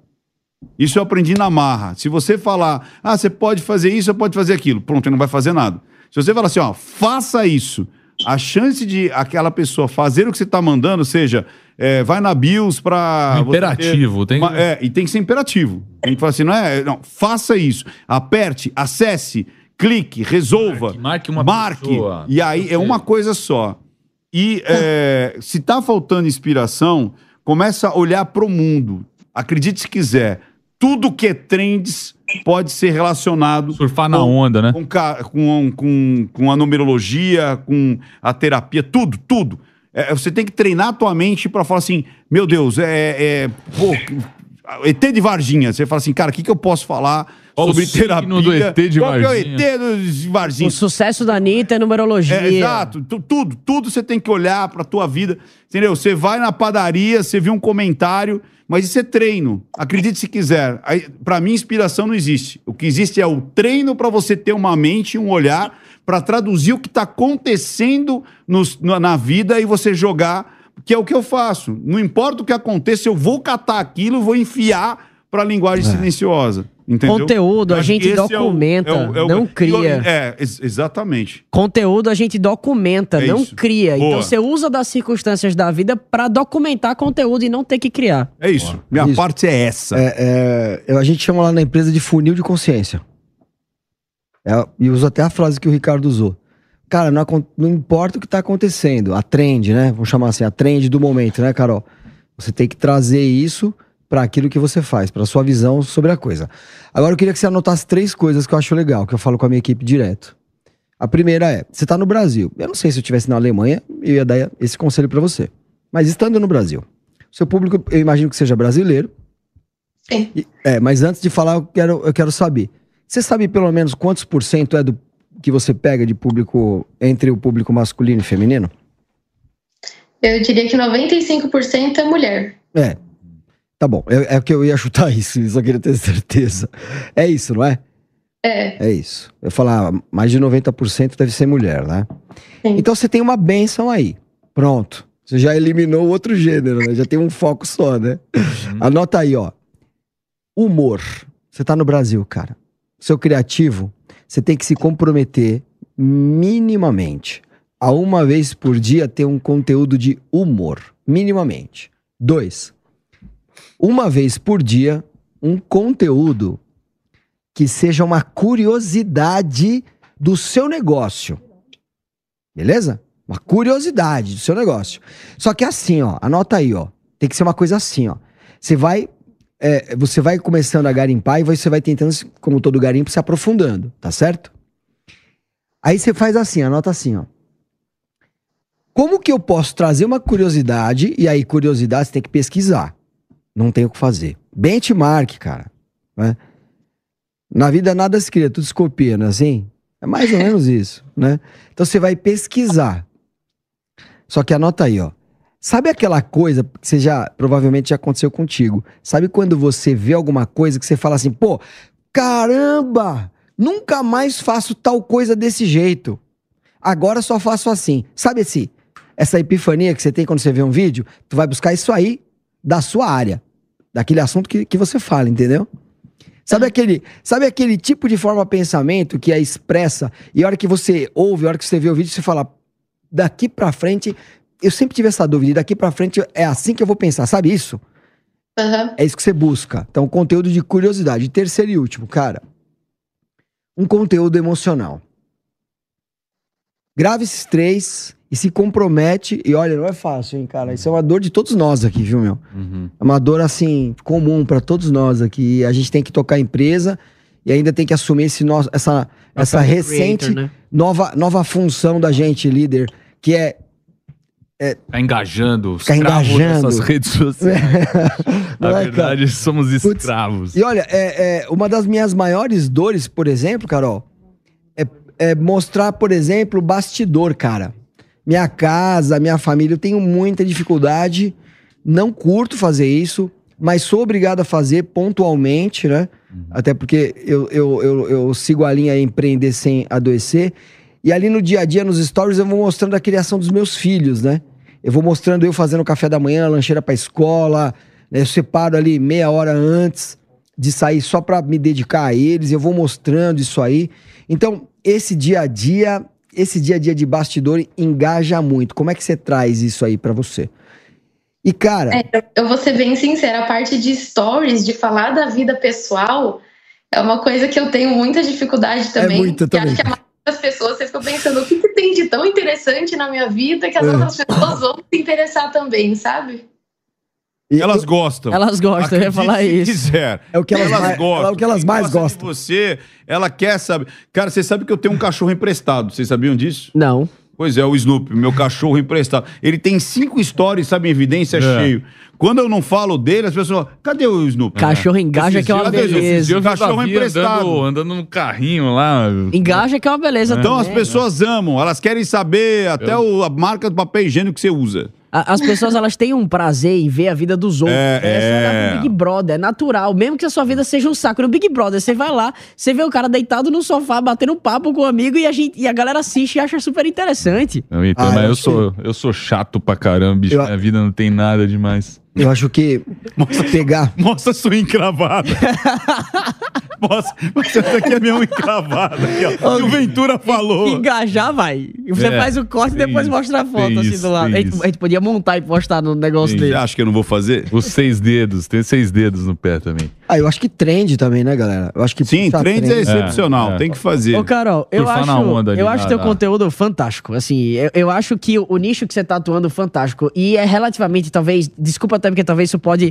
Speaker 4: Isso eu aprendi na marra. Se você falar, ah, você pode fazer isso, você pode fazer aquilo, pronto, ele não vai fazer nada. Se você falar assim, ó, faça isso, a chance de aquela pessoa fazer o que você está mandando, seja, é, vai na BIOS para.
Speaker 3: Um imperativo, tem-
Speaker 4: É, e tem que ser imperativo. Tem que falar assim, não é? Não, faça isso. Aperte, acesse, clique, resolva.
Speaker 3: Marque- marque uma
Speaker 4: marque.
Speaker 3: pessoa.
Speaker 4: E aí é uma coisa só. E é, se tá faltando inspiração, começa a olhar pro mundo. Acredite se quiser. Tudo que é trends pode ser relacionado.
Speaker 3: Surfar na
Speaker 4: com-
Speaker 3: onda, né?
Speaker 4: Com, com, com, com a numerologia, com a terapia, tudo, tudo. É, você tem que treinar a tua mente pra falar assim: meu Deus, é. é pô, ET de Varginha. Você fala assim, cara, o que, que eu posso falar Sobre
Speaker 3: o
Speaker 4: terapia?
Speaker 3: do ET de
Speaker 4: Qual que é o
Speaker 3: Varginha?
Speaker 4: ET Varginha?
Speaker 5: O sucesso da Anitta é numerologia.
Speaker 4: É, exato. Tu- Tudo, tudo você tem que olhar pra tua vida. Entendeu? Você vai na padaria, você viu um comentário, mas isso é treino. Acredite se quiser. Aí, pra mim, inspiração não existe. O que existe é o treino pra você ter uma mente e um olhar pra traduzir o que tá acontecendo nos- na, na vida e você jogar, que é o que eu faço. Não importa o que aconteça, eu vou catar aquilo e vou enfiar pra linguagem silenciosa. Entendeu?
Speaker 5: Conteúdo, a gente
Speaker 4: que esse é o-
Speaker 5: documenta, não cria.
Speaker 4: É, ex- exatamente.
Speaker 5: Conteúdo a gente documenta,
Speaker 4: É
Speaker 5: não
Speaker 4: isso.
Speaker 5: cria.
Speaker 4: Boa.
Speaker 5: Então você usa das circunstâncias da vida pra documentar conteúdo e não ter que criar.
Speaker 4: É isso. Minha
Speaker 6: Isso.
Speaker 4: parte é essa.
Speaker 6: É, é, a gente chama lá na empresa de funil de consciência. É, e uso até a frase que o Ricardo usou. Cara, não, não importa o que tá acontecendo, a trend, né? Vamos chamar assim, a trend do momento, né, Carol? Você tem que trazer isso para aquilo que você faz, para sua visão sobre a coisa. Agora eu queria que você anotasse três coisas que eu acho legal, que eu falo com a minha equipe direto. A primeira é, você tá no Brasil. Eu não sei se eu estivesse na Alemanha, eu ia dar esse conselho para você. Mas estando no Brasil, seu público, eu imagino que seja brasileiro,
Speaker 10: Sim.
Speaker 6: e- É, mas antes de falar, eu quero, eu quero saber. Você sabe pelo menos quantos por cento é do que você pega de público entre o público masculino e feminino?
Speaker 10: Eu diria que 95% é mulher.
Speaker 6: É. Tá bom. É, é que eu ia chutar isso, só queria ter certeza. É isso, não é?
Speaker 10: É,
Speaker 6: É isso. Eu falar, mais de 90% deve ser mulher, né?
Speaker 10: Sim.
Speaker 6: Então você tem uma benção aí. Pronto. Você já eliminou o outro gênero, né? Já tem um foco só, né? Anota aí, ó. Humor. Você tá no Brasil, cara. Seu criativo, você tem que se comprometer minimamente a uma vez por dia ter um conteúdo de humor. Minimamente. Dois. Uma vez por dia, um conteúdo que seja uma curiosidade do seu negócio. Beleza? Uma curiosidade do seu negócio. Só que assim, ó, anota aí, ó. Tem que ser uma coisa assim, ó. Você vai, é, você vai começando a garimpar e você vai tentando, como todo garimpo, se aprofundando, tá certo? Aí você faz assim, anota assim, ó. Como que eu posso trazer uma curiosidade? E aí, curiosidade, você tem que pesquisar. Não tem o que fazer. Benchmark, cara. né? Na vida nada se cria, tudo se copia, não é assim? É mais ou menos isso, né? Então você vai pesquisar. Só que anota aí, ó. Sabe aquela coisa que você já provavelmente já aconteceu contigo? Sabe quando você vê alguma coisa que você fala assim, pô, caramba, nunca mais faço tal coisa desse jeito. Agora só faço assim. Sabe esse essa epifania que você tem quando você vê um vídeo? Tu vai buscar isso aí da sua área, daquele assunto que, que você fala, entendeu? Sabe aquele, sabe aquele tipo de forma pensamento que é expressa e a hora que você ouve, a hora que você vê o vídeo, você fala, daqui pra frente, eu sempre tive essa dúvida, e daqui pra frente é assim que eu vou pensar, sabe isso?
Speaker 10: Aham.
Speaker 6: É isso que você busca. Então, conteúdo de curiosidade. Terceiro e último, cara, um conteúdo emocional. Grave esses três e se compromete. E olha, não é fácil, hein, cara? Isso é uma dor de todos nós aqui, viu, meu?
Speaker 3: Uhum.
Speaker 6: É uma dor, assim, comum pra todos nós aqui. A gente tem que tocar a empresa e ainda tem que assumir esse nosso, essa, essa
Speaker 5: do
Speaker 6: recente
Speaker 5: creator, né?
Speaker 6: nova, nova função da gente, líder, que é
Speaker 3: Tá engajando, escravo
Speaker 6: engajando.
Speaker 3: dessas redes sociais. Na
Speaker 6: é,
Speaker 3: verdade, somos escravos.
Speaker 6: E olha, é, é, uma das minhas maiores dores, por exemplo, Carol, é, é mostrar, por exemplo, bastidor, cara. Minha casa, minha família, eu tenho muita dificuldade Não curto fazer isso, mas sou obrigado a fazer pontualmente, né? Até porque eu, eu, eu, eu sigo a linha empreender sem adoecer. E ali no dia a dia, nos stories, eu vou mostrando a criação dos meus filhos, né? Eu vou mostrando eu fazendo café da manhã, lancheira pra escola, né? Eu separo ali meia hora antes de sair só pra me dedicar a eles, eu vou mostrando isso aí. Então, esse dia a dia, esse dia a dia de bastidor engaja muito. Como é que você traz isso aí pra você? E cara,
Speaker 10: É, eu- vou ser bem sincera, a parte de stories, de falar da vida pessoal, é uma coisa que eu tenho muita dificuldade também.
Speaker 6: muita
Speaker 10: E
Speaker 6: também.
Speaker 10: acho que a maioria das pessoas, você fica pensando, o que, que tem de tão interessante na minha vida que as
Speaker 6: É.
Speaker 10: outras pessoas vão se interessar também, sabe?
Speaker 6: E-
Speaker 4: Elas gostam.
Speaker 5: Elas gostam, eu ia
Speaker 4: Acredite
Speaker 5: falar
Speaker 4: se
Speaker 5: isso.
Speaker 4: quiser.
Speaker 6: É o que elas mais-
Speaker 4: gostam.
Speaker 6: é o que elas mais
Speaker 4: gosta
Speaker 6: gostam.
Speaker 4: De você, ela quer saber. Cara, você sabe que eu tenho um cachorro emprestado. Vocês sabiam disso?
Speaker 5: Não.
Speaker 4: Pois é, o Snoopy, meu cachorro emprestado. Ele tem cinco stories, sabe, em evidência
Speaker 3: É.
Speaker 4: cheio. Quando eu não falo dele, as pessoas falam, cadê o Snoopy?
Speaker 5: Cachorro engaja
Speaker 4: Esses
Speaker 5: que é uma beleza.
Speaker 3: Eu o
Speaker 4: Cachorro emprestado.
Speaker 3: Andando, andando no carrinho lá.
Speaker 5: Engaja que é uma beleza
Speaker 4: Então as
Speaker 5: também.
Speaker 4: pessoas amam, elas querem saber até o- a marca do papel higiênico que você usa.
Speaker 5: A- As pessoas elas têm um prazer em ver a vida dos outros.
Speaker 4: É, é.
Speaker 5: é. Big Brother, é natural. Mesmo que a sua vida seja um saco. No Big Brother, você vai lá, você vê o cara deitado no sofá, batendo papo com um amigo e a, gente, e a galera assiste e acha super interessante.
Speaker 3: Não, então,
Speaker 6: Ah,
Speaker 3: mas
Speaker 6: eu
Speaker 3: eu sou, eu sou chato pra caramba, bicho.
Speaker 6: Eu-
Speaker 3: Minha vida não tem nada demais.
Speaker 6: Eu acho que pegar.
Speaker 4: Mostra a sua encravada. Mostra, mas essa aqui é minha encravada. Aqui, ó. E o Ventura falou.
Speaker 5: Engajar, vai. Você
Speaker 3: É,
Speaker 5: faz o corte e depois
Speaker 3: isso,
Speaker 5: mostra a foto assim
Speaker 3: isso,
Speaker 5: do lado. A gente, a gente podia montar e postar no negócio
Speaker 4: Você
Speaker 5: dele.
Speaker 4: acha que eu não vou fazer?
Speaker 3: Os seis dedos, tem seis dedos no pé também.
Speaker 6: Ah, eu acho que trend também, né, galera? Eu acho que
Speaker 4: Sim,
Speaker 6: puxa
Speaker 4: trends é excepcional.
Speaker 3: É, é.
Speaker 4: Tem que fazer.
Speaker 5: Ô, Carol, eu
Speaker 3: Surfar
Speaker 5: acho,
Speaker 3: onda ali,
Speaker 5: eu acho
Speaker 3: na-
Speaker 5: teu conteúdo fantástico. Assim, eu, eu acho que o, o nicho que você tá atuando é fantástico. E é relativamente, talvez, desculpa até porque talvez isso pode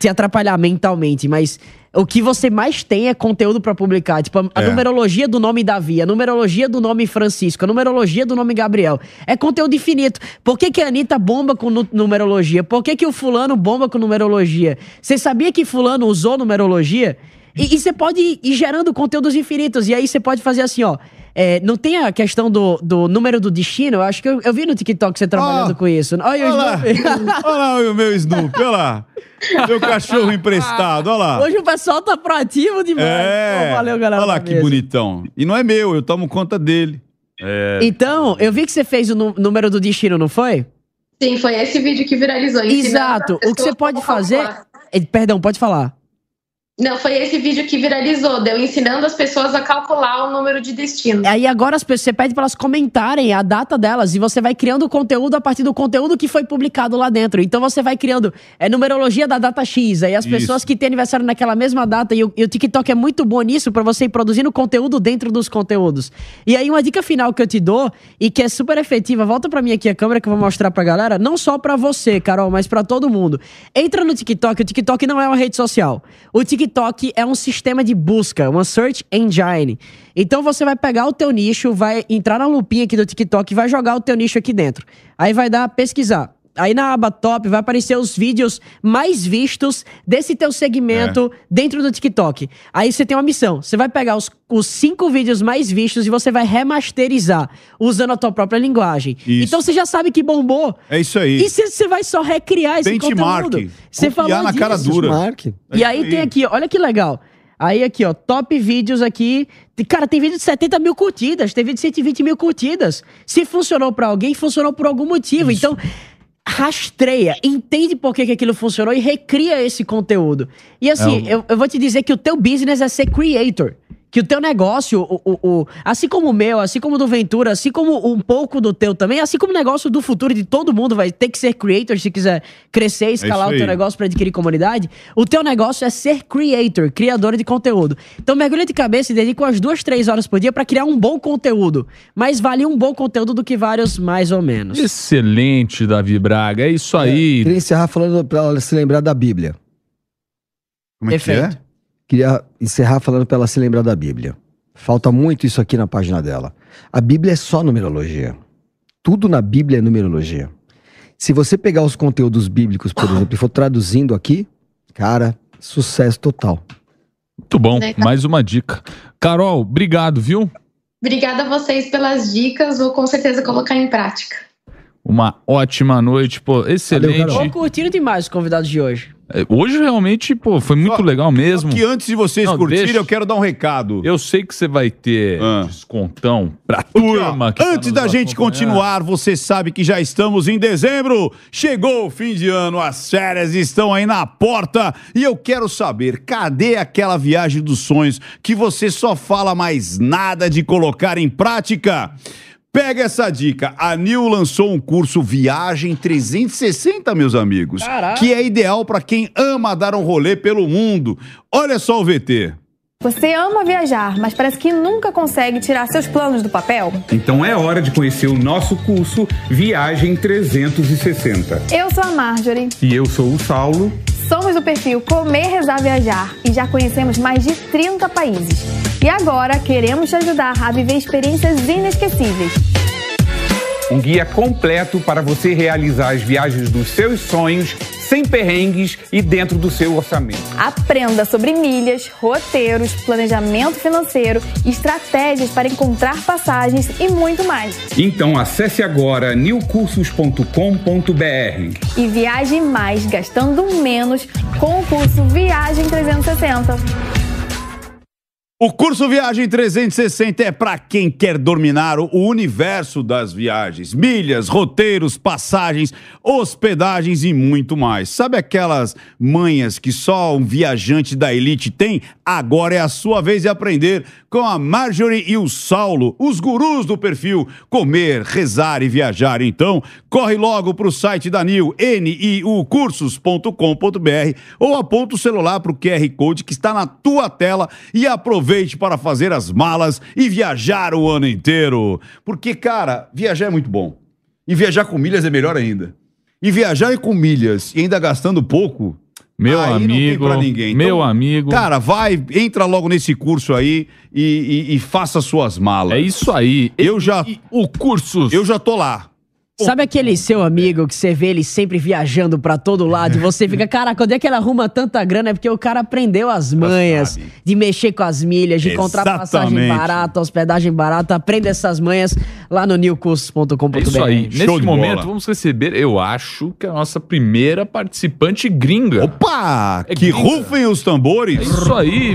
Speaker 5: te atrapalhar mentalmente, mas o que você mais tem é conteúdo pra publicar. Tipo, a,
Speaker 4: É.
Speaker 5: numerologia do nome Davi, a numerologia do nome Francisco, a numerologia do nome Gabriel. É conteúdo infinito. Por que, que a Anitta bomba com nu- numerologia? Por que, que o fulano bomba com numerologia? Você sabia que fulano usou numerologia? E, e você pode ir, ir gerando conteúdos infinitos. E aí você pode fazer assim, ó. é, não tem a questão do, do número do destino? Eu acho que eu, eu vi no TikTok você trabalhando
Speaker 4: Ó,
Speaker 5: com isso. Olha,
Speaker 4: Olha
Speaker 5: o
Speaker 4: lá,
Speaker 5: Snoopy.
Speaker 4: olha lá o meu Snoopy, olha lá. Meu cachorro emprestado, olha lá.
Speaker 5: Hoje o pessoal tá proativo demais.
Speaker 4: É.
Speaker 5: Pô, valeu, galera.
Speaker 4: Olha lá que
Speaker 5: mesa.
Speaker 4: bonitão. E não é meu, eu tomo conta dele.
Speaker 3: É,
Speaker 5: Então, eu vi que você fez o número do destino, não foi?
Speaker 10: Sim, foi esse vídeo que viralizou.
Speaker 5: Exato. O que você pode fazer. Eh, Perdão, pode falar.
Speaker 10: Não, foi esse vídeo que viralizou, deu ensinando as pessoas a calcular o número de destino.
Speaker 5: Aí agora as pessoas, você pede para elas comentarem a data delas e você vai criando conteúdo a partir do conteúdo que foi publicado lá dentro. Então você vai criando é numerologia da data X. Aí as
Speaker 4: Isso.
Speaker 5: pessoas que têm aniversário naquela mesma data e o, e o TikTok é muito bom nisso para você ir produzindo conteúdo dentro dos conteúdos. E aí uma dica final que eu te dou e que é super efetiva, volta para mim aqui a câmera que eu vou mostrar pra galera, não só para você, Carol, mas para todo mundo. Entra no TikTok, o TikTok não é uma rede social. O TikTok é um sistema de busca, uma search engine. Então você vai pegar o teu nicho, vai entrar na lupinha aqui do TikTok e vai jogar o teu nicho aqui dentro. Aí vai dar pesquisar. Aí na aba top vai aparecer os vídeos mais vistos desse teu segmento dentro do TikTok. Aí você tem uma missão. Você vai pegar os, os cinco vídeos mais vistos e você vai remasterizar usando a tua própria linguagem.
Speaker 4: Isso.
Speaker 5: Então você já sabe que bombou.
Speaker 4: É isso aí.
Speaker 5: E você você vai só recriar esse
Speaker 4: Benchmark.
Speaker 5: conteúdo. Você falou
Speaker 4: na
Speaker 5: disso.
Speaker 4: cara dura. É
Speaker 5: E
Speaker 4: isso
Speaker 5: aí tem aqui, olha que legal. Aí aqui, ó, top vídeos aqui. Cara, tem vídeo de 70 mil curtidas, tem vídeo de 120 mil curtidas. Se funcionou pra alguém, funcionou por algum motivo. Então, rastreia, entende por que, que aquilo funcionou e recria esse conteúdo. E assim,
Speaker 3: É
Speaker 5: eu, eu vou te dizer que o teu business é ser creator. Que o teu negócio, o, o, o- assim como o meu, assim como o do Ventura, assim como um pouco do teu também, assim como o negócio do futuro de todo mundo vai ter que ser creator se quiser crescer, escalar o
Speaker 4: isso
Speaker 5: teu negócio para adquirir comunidade. O teu negócio é ser creator, criador de conteúdo. Então mergulha de cabeça e dedica umas duas, três horas por dia para criar um bom conteúdo. Mas vale um bom conteúdo do que vários mais ou menos.
Speaker 3: Excelente, Davi Braga. É isso aí.
Speaker 6: Queria encerrar falando pra ela se lembrar da Bíblia.
Speaker 4: Como é que é?
Speaker 6: Queria encerrar falando pra ela se lembrar da Bíblia. Falta muito isso aqui na página dela. A Bíblia é só numerologia. Tudo na Bíblia é numerologia. Se você pegar os conteúdos bíblicos, por exemplo, e for traduzindo aqui, cara, sucesso total.
Speaker 3: Muito bom. Mais uma dica. Carol, obrigado, viu?
Speaker 10: Obrigada a vocês pelas dicas, vou com certeza colocar em prática.
Speaker 3: uma ótima noite, pô, excelente.
Speaker 5: Tô curtindo demais os convidados de hoje.
Speaker 3: É, Hoje realmente, pô, foi muito legal mesmo.
Speaker 4: Que antes de vocês
Speaker 3: Não,
Speaker 4: curtirem,
Speaker 3: deixa-
Speaker 4: eu quero dar um recado.
Speaker 3: Eu sei que você vai ter descontão pra turma. que tá
Speaker 4: Antes
Speaker 3: nos
Speaker 4: da gente continuar, você sabe que já estamos em dezembro. Chegou o fim de ano, as férias estão aí na porta. E eu quero saber, cadê aquela viagem dos sonhos que você só fala mais nada de colocar em prática? Pega essa dica. A Nil lançou um curso Viagem 360, meus amigos.
Speaker 11: Caraca.
Speaker 4: Que é ideal para quem ama dar um rolê pelo mundo. Olha só o VT.
Speaker 11: Você ama viajar, mas parece que nunca consegue tirar seus planos do papel?
Speaker 12: Então é hora de conhecer o nosso curso Viagem 360.
Speaker 11: Eu sou a Marjorie,
Speaker 12: E eu sou o Saulo.
Speaker 11: somos do perfil Comer, Rezar, Viajar e já conhecemos mais de 30 países. E agora queremos te ajudar a viver experiências inesquecíveis.
Speaker 12: Um guia completo para você realizar as viagens dos seus sonhos, sem perrengues e dentro do seu orçamento.
Speaker 11: Aprenda sobre milhas, roteiros, planejamento financeiro, estratégias para encontrar passagens e muito mais.
Speaker 12: Então acesse agora newcursos.com.br.
Speaker 11: E viaje mais gastando menos com o curso Viagem 360.
Speaker 4: O curso Viagem 360 é para quem quer dominar o universo das viagens. Milhas, roteiros, passagens, hospedagens e muito mais. Sabe aquelas manhas que só um viajante da elite tem? Agora é a sua vez de aprender com a Marjorie e o Saulo, os gurus do perfil Comer, Rezar e Viajar. Então, corre logo para o site da NIU, niucursos.com.br ou aponta o celular para o QR Code que está na tua tela e aproveite para fazer as malas e viajar o ano inteiro. Porque, cara, viajar é muito bom. E viajar com milhas é melhor ainda. E viajar com milhas e ainda gastando pouco.
Speaker 3: Meu
Speaker 4: aí
Speaker 3: amigo,
Speaker 4: ninguém.
Speaker 3: meu amigo.
Speaker 4: Cara, vai, entra logo nesse curso aí e, e- e faça suas malas.
Speaker 3: É isso aí.
Speaker 4: Eu já.
Speaker 3: o curso.
Speaker 4: Eu já tô lá.
Speaker 5: Sabe aquele seu amigo que você vê ele sempre viajando pra todo lado e você fica, caraca, onde é que ele arruma tanta grana? É porque o cara aprendeu as manhas de mexer com as milhas, de encontrar passagem barata, hospedagem barata. Aprenda essas manhas lá no newcursos.com.br.
Speaker 3: É isso aí. Nesse momento, vamos receber, eu acho, que é a nossa primeira participante gringa.
Speaker 4: Opa! que rufem os tambores.
Speaker 3: É isso aí.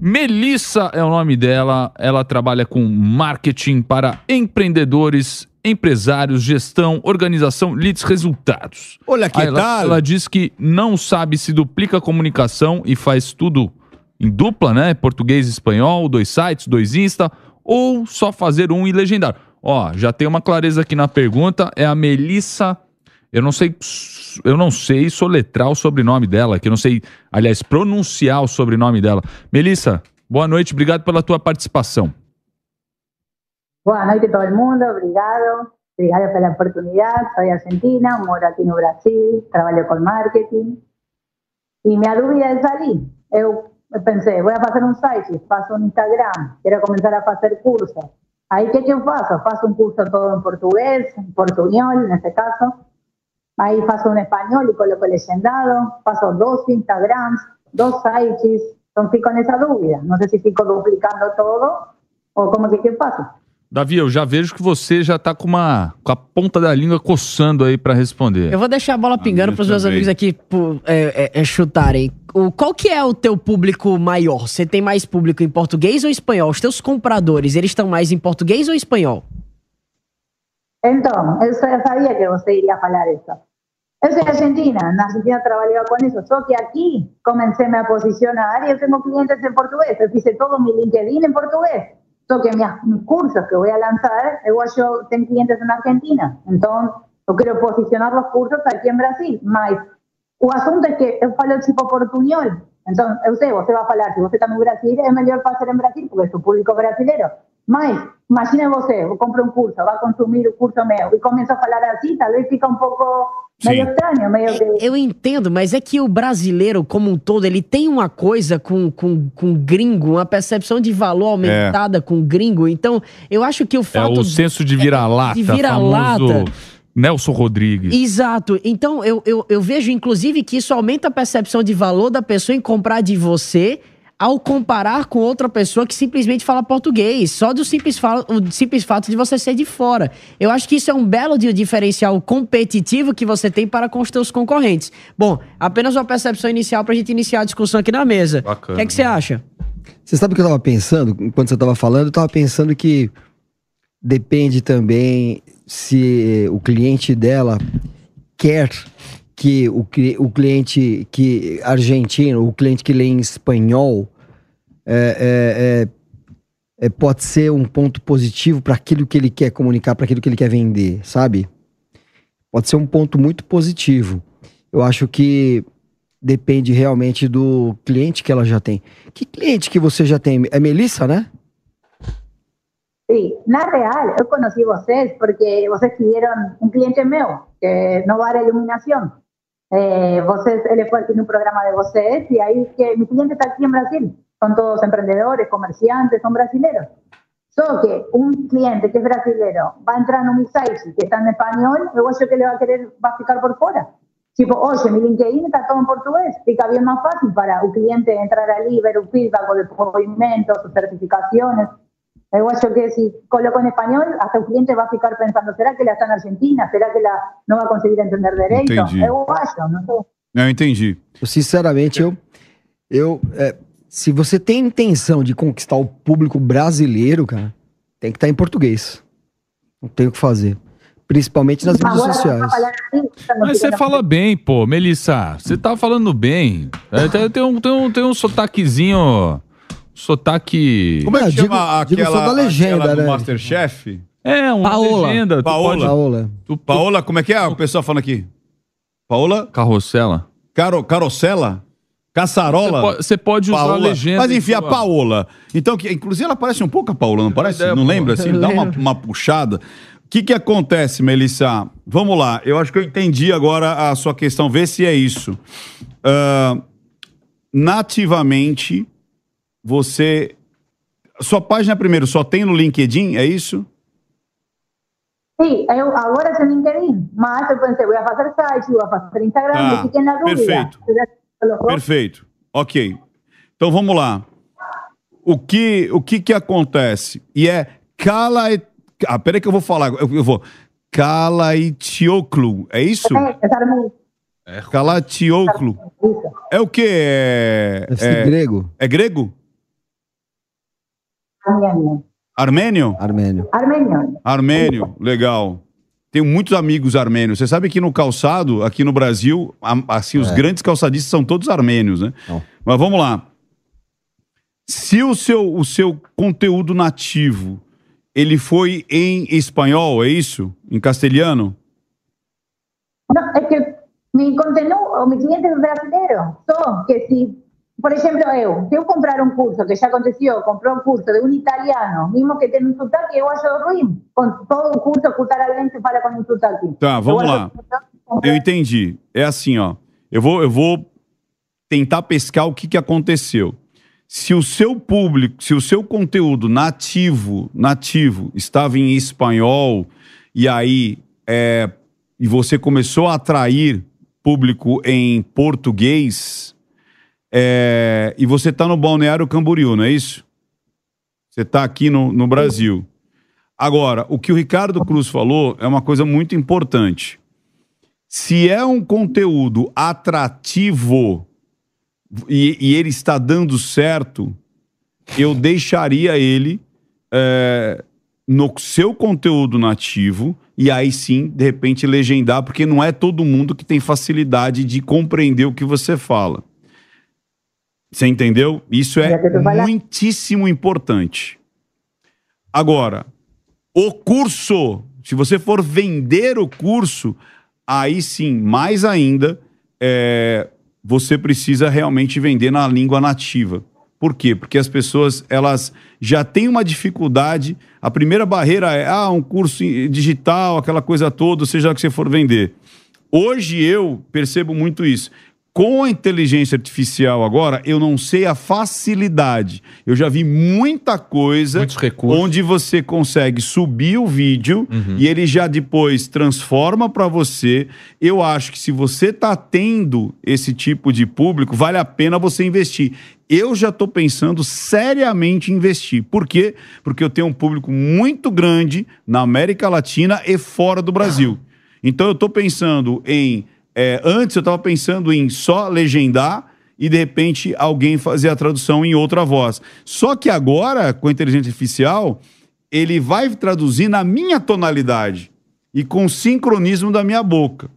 Speaker 3: Melissa é o nome dela. Ela trabalha com marketing para empreendedores, empresários, gestão, organização, leads, resultados.
Speaker 4: Olha que
Speaker 3: Aí ela,
Speaker 4: tal?
Speaker 3: ela diz que não sabe se duplica a comunicação e faz tudo em dupla, né? Português e espanhol, dois sites, dois Insta, ou só fazer um e legendar. Ó, já tem uma clareza aqui na pergunta, é a Melissa. Eu não sei, eu não sei soletrar o sobrenome dela, que eu não sei, aliás, pronunciar o sobrenome dela. Melissa, boa noite, obrigado pela tua participação.
Speaker 13: Boa noite a todo el mundo, obrigado. Obrigado por la oportunidad. Soy argentina, moro aquí no Brasil, trabalho com marketing. E minha dúvida é ali. Eu pensei, vou fazer um site, faço um Instagram, quero começar a fazer cursos. Aí o que, que eu faço? Faço um curso todo em português, em portunhol, nesse caso. Aí faço um espanhol e coloco legendado. Faço dois Instagrams, dois sites. Então fico nessa dúvida. Não sei se fico duplicando todo ou como que, que eu faço.
Speaker 3: Davi, eu já vejo que você já tá com uma com a ponta da língua coçando aí pra responder.
Speaker 5: Eu vou deixar a bola pingando
Speaker 3: minha
Speaker 5: pros meus amigos aqui pô, é, é, é, chutarem. O, qual que é o teu público maior? Você tem mais público em português ou espanhol? Os teus compradores, eles estão mais em português ou espanhol?
Speaker 13: Então, eu só sabia que você iria falar isso. Eu sou argentina, na Argentina trabalhava com isso, só que aqui comecei a me posicionar e eu tenho clientes em português. Eu fiz todo meu LinkedIn em português. Só que minhas, mis cursos que vou lançar, eu acho tenho clientes na Argentina. Então, eu quero posicionar os cursos aqui em Brasil. Mas o assunto é que eu falo tipo portunhol. Então, eu sei, você vai falar, se você está no Brasil, é melhor fazer em Brasil, porque é o público brasileiro. Mas, imagine você, eu compro um curso, vai consumir o curso meu e começa a falar assim, talvez fica um pouco meio estranho, meio que...
Speaker 5: Eu entendo, mas é que o brasileiro, como um todo, ele tem uma coisa com, com, com gringo, uma percepção de valor aumentada com gringo. Então, eu acho que o
Speaker 3: É
Speaker 5: fato.
Speaker 3: o senso de vira-lata,
Speaker 5: de vira-lata.
Speaker 3: famoso Nelson Rodrigues.
Speaker 5: Exato. Então, eu, eu, eu vejo, inclusive, que isso aumenta a percepção de valor da pessoa em comprar de você. ao comparar com outra pessoa que simplesmente fala português, só do simples, fa- o simples fato de você ser de fora. Eu acho que isso é um belo diferencial competitivo que você tem para com os seus concorrentes. Bom, apenas uma percepção inicial pra gente iniciar a discussão aqui na mesa. O que é que você acha?
Speaker 6: Você sabe o que eu tava pensando? Enquanto você tava falando, eu tava pensando que depende também se o cliente dela quer que o, o cliente que argentino, o cliente que lê em espanhol, é, é, é, é, pode ser um ponto positivo para aquilo que ele quer comunicar, para aquilo que ele quer vender, sabe? Pode ser um ponto muito positivo. Eu acho que depende realmente do cliente que ela já tem. Que cliente que você já tem? É Melissa, né?
Speaker 13: Sí, na real, yo conocí vocês porque vocês pidieron un cliente meu que no va a dar iluminación. Eh, vocês, él fue tiene un programa de vocês y ahí que mi cliente está aquí en Brasil. Son todos emprendedores, comerciantes, son brasileros. Solo que un cliente que es brasilero va a entrar en un site que está en español, luego yo que le va a querer, va a ficar por fuera. Tipo, oye, mi LinkedIn está todo en portugués, fica bien más fácil para un cliente entrar allí, ver un feedback o de movimientos o certificaciones. Igual yo que si coloco en español, hasta un cliente va a ficar pensando, ¿será que la está en Argentina? ¿Será que la no va a conseguir entender derecho?
Speaker 4: Entendi.
Speaker 13: Es guayo, no sé.
Speaker 4: Eu entendi.
Speaker 6: Eu, Sinceramente, eu. eu é, se você tem intenção de conquistar o público brasileiro, cara, tem que estar em português. Não tem o que fazer. Principalmente nas redes sociais.
Speaker 13: não
Speaker 3: Mas você fala bem, pô, Melissa. Você tá falando bem. É, tem, tem um, tem, um, tem um sotaquezinho. Sotaque.
Speaker 4: Como é que
Speaker 6: digo-
Speaker 4: chama
Speaker 6: digo
Speaker 4: aquela,
Speaker 6: da legenda,
Speaker 4: aquela do
Speaker 6: né?
Speaker 4: Masterchef?
Speaker 3: É, uma
Speaker 5: Paola.
Speaker 3: legenda. Tu
Speaker 4: Paola.
Speaker 3: pode-
Speaker 6: Paola.
Speaker 3: tu- tu-
Speaker 4: Paola, como é que é o pessoal falando aqui? Paola?
Speaker 3: Carrossela.
Speaker 4: Caro, carocela? Caçarola?
Speaker 3: Você pode, pode usar a
Speaker 4: Paola.
Speaker 3: legenda.
Speaker 4: Mas enfim, a Paola. Então, que, inclusive ela parece um pouco a Paola, não parece?
Speaker 3: ideia,
Speaker 4: não
Speaker 3: pô.
Speaker 4: lembra? Assim, dá uma, uma puxada. O que que acontece, Melissa? Vamos lá. Eu acho que eu entendi agora a sua questão. Vê se é isso. Ah, nativamente, você... Sua página, primeiro, só tem no LinkedIn, é isso?
Speaker 13: Sí, eu agora en LinkedIn. Mas eu pensei, voy a hacer site, voy a hacer Instagram,
Speaker 4: Tá,
Speaker 13: y fiquei na dúvida.
Speaker 4: perfeito. Perfeito. Ok. Então vamos lá. O que o que que acontece? E é Cala Ah, peraí que eu vou falar. Eu, eu vou. Calaitioclu. É isso?
Speaker 13: É. Isso.
Speaker 4: É o que? É, é,
Speaker 6: grego.
Speaker 4: é grego?
Speaker 13: Armênio.
Speaker 4: Armênio?
Speaker 6: Armênio.
Speaker 13: Armênio.
Speaker 4: Armênio, legal. Tenho muitos amigos armênios. Você sabe que no calçado, aqui no Brasil, assim, os
Speaker 6: É.
Speaker 4: grandes calçadistas são todos armênios, né?
Speaker 6: Não.
Speaker 4: Mas vamos lá. Se o seu, o seu conteúdo nativo, ele foi em espanhol, é isso? Em castelhano?
Speaker 13: No, es que mi contenido o mi cliente es brasileño. Só que si, por ejemplo, eu, se eu comprar un curso, que ya aconteció, compró un curso de un italiano, mismo que tiene un sotaque, eu acho ruim. Con todo o curso, escutar alguém que fala com um sotaque.
Speaker 4: Tá, vamos
Speaker 13: Eu
Speaker 4: lá. Eu entendi. É assim, ó. Eu vou, eu vou tentar pescar o que, que aconteceu. Se o seu público, se o seu conteúdo nativo, nativo, estava em espanhol e aí é, e você começou a atrair público em português, é, e você está no Balneário Camboriú, não é isso? Você está aqui no, no Brasil. Agora, o que o Ricardo Cruz falou é uma coisa muito importante. Se é um conteúdo atrativo e, e ele está dando certo, eu deixaria ele é, no seu conteúdo nativo e aí sim, de repente, legendar, porque não é todo mundo que tem facilidade de compreender o que você fala. Você entendeu? Isso é muitíssimo importante. Agora, o curso, se você for vender o curso, aí sim, mais ainda, é, você precisa realmente vender na língua nativa. Por quê? Porque as pessoas elas já têm uma dificuldade. A primeira barreira é ah, um curso digital, aquela coisa toda, seja o que você for vender. Hoje eu percebo muito isso. Com a inteligência artificial agora, eu não sei a facilidade. Eu já vi muita coisa onde você consegue subir o vídeo e ele já depois transforma para você. Eu acho que se você está tendo esse tipo de público, vale a pena você investir. Eu já estou pensando seriamente em investir. Por quê? Porque eu tenho um público muito grande na América Latina e fora do Brasil. Então eu estou pensando em. É, antes eu estava pensando em só legendar e de repente alguém fazer a tradução em outra voz. Só que agora, com a inteligência artificial, ele vai traduzir na minha tonalidade e com o sincronismo da minha boca.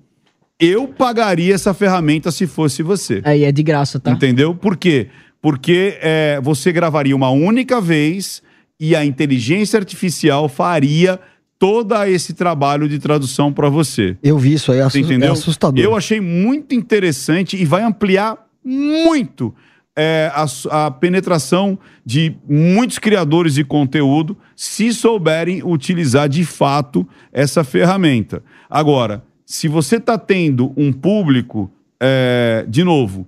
Speaker 4: Eu pagaria essa ferramenta se fosse você.
Speaker 5: Aí é de graça, tá?
Speaker 4: Entendeu? Por quê? Porque é, você gravaria uma única vez e a inteligência artificial faria todo esse trabalho de tradução para você.
Speaker 6: Eu vi isso aí, é é assustador.
Speaker 4: Eu achei muito interessante e vai ampliar muito é, a, a penetração de muitos criadores de conteúdo se souberem utilizar de fato essa ferramenta. Agora, se você está tendo um público, é, de novo,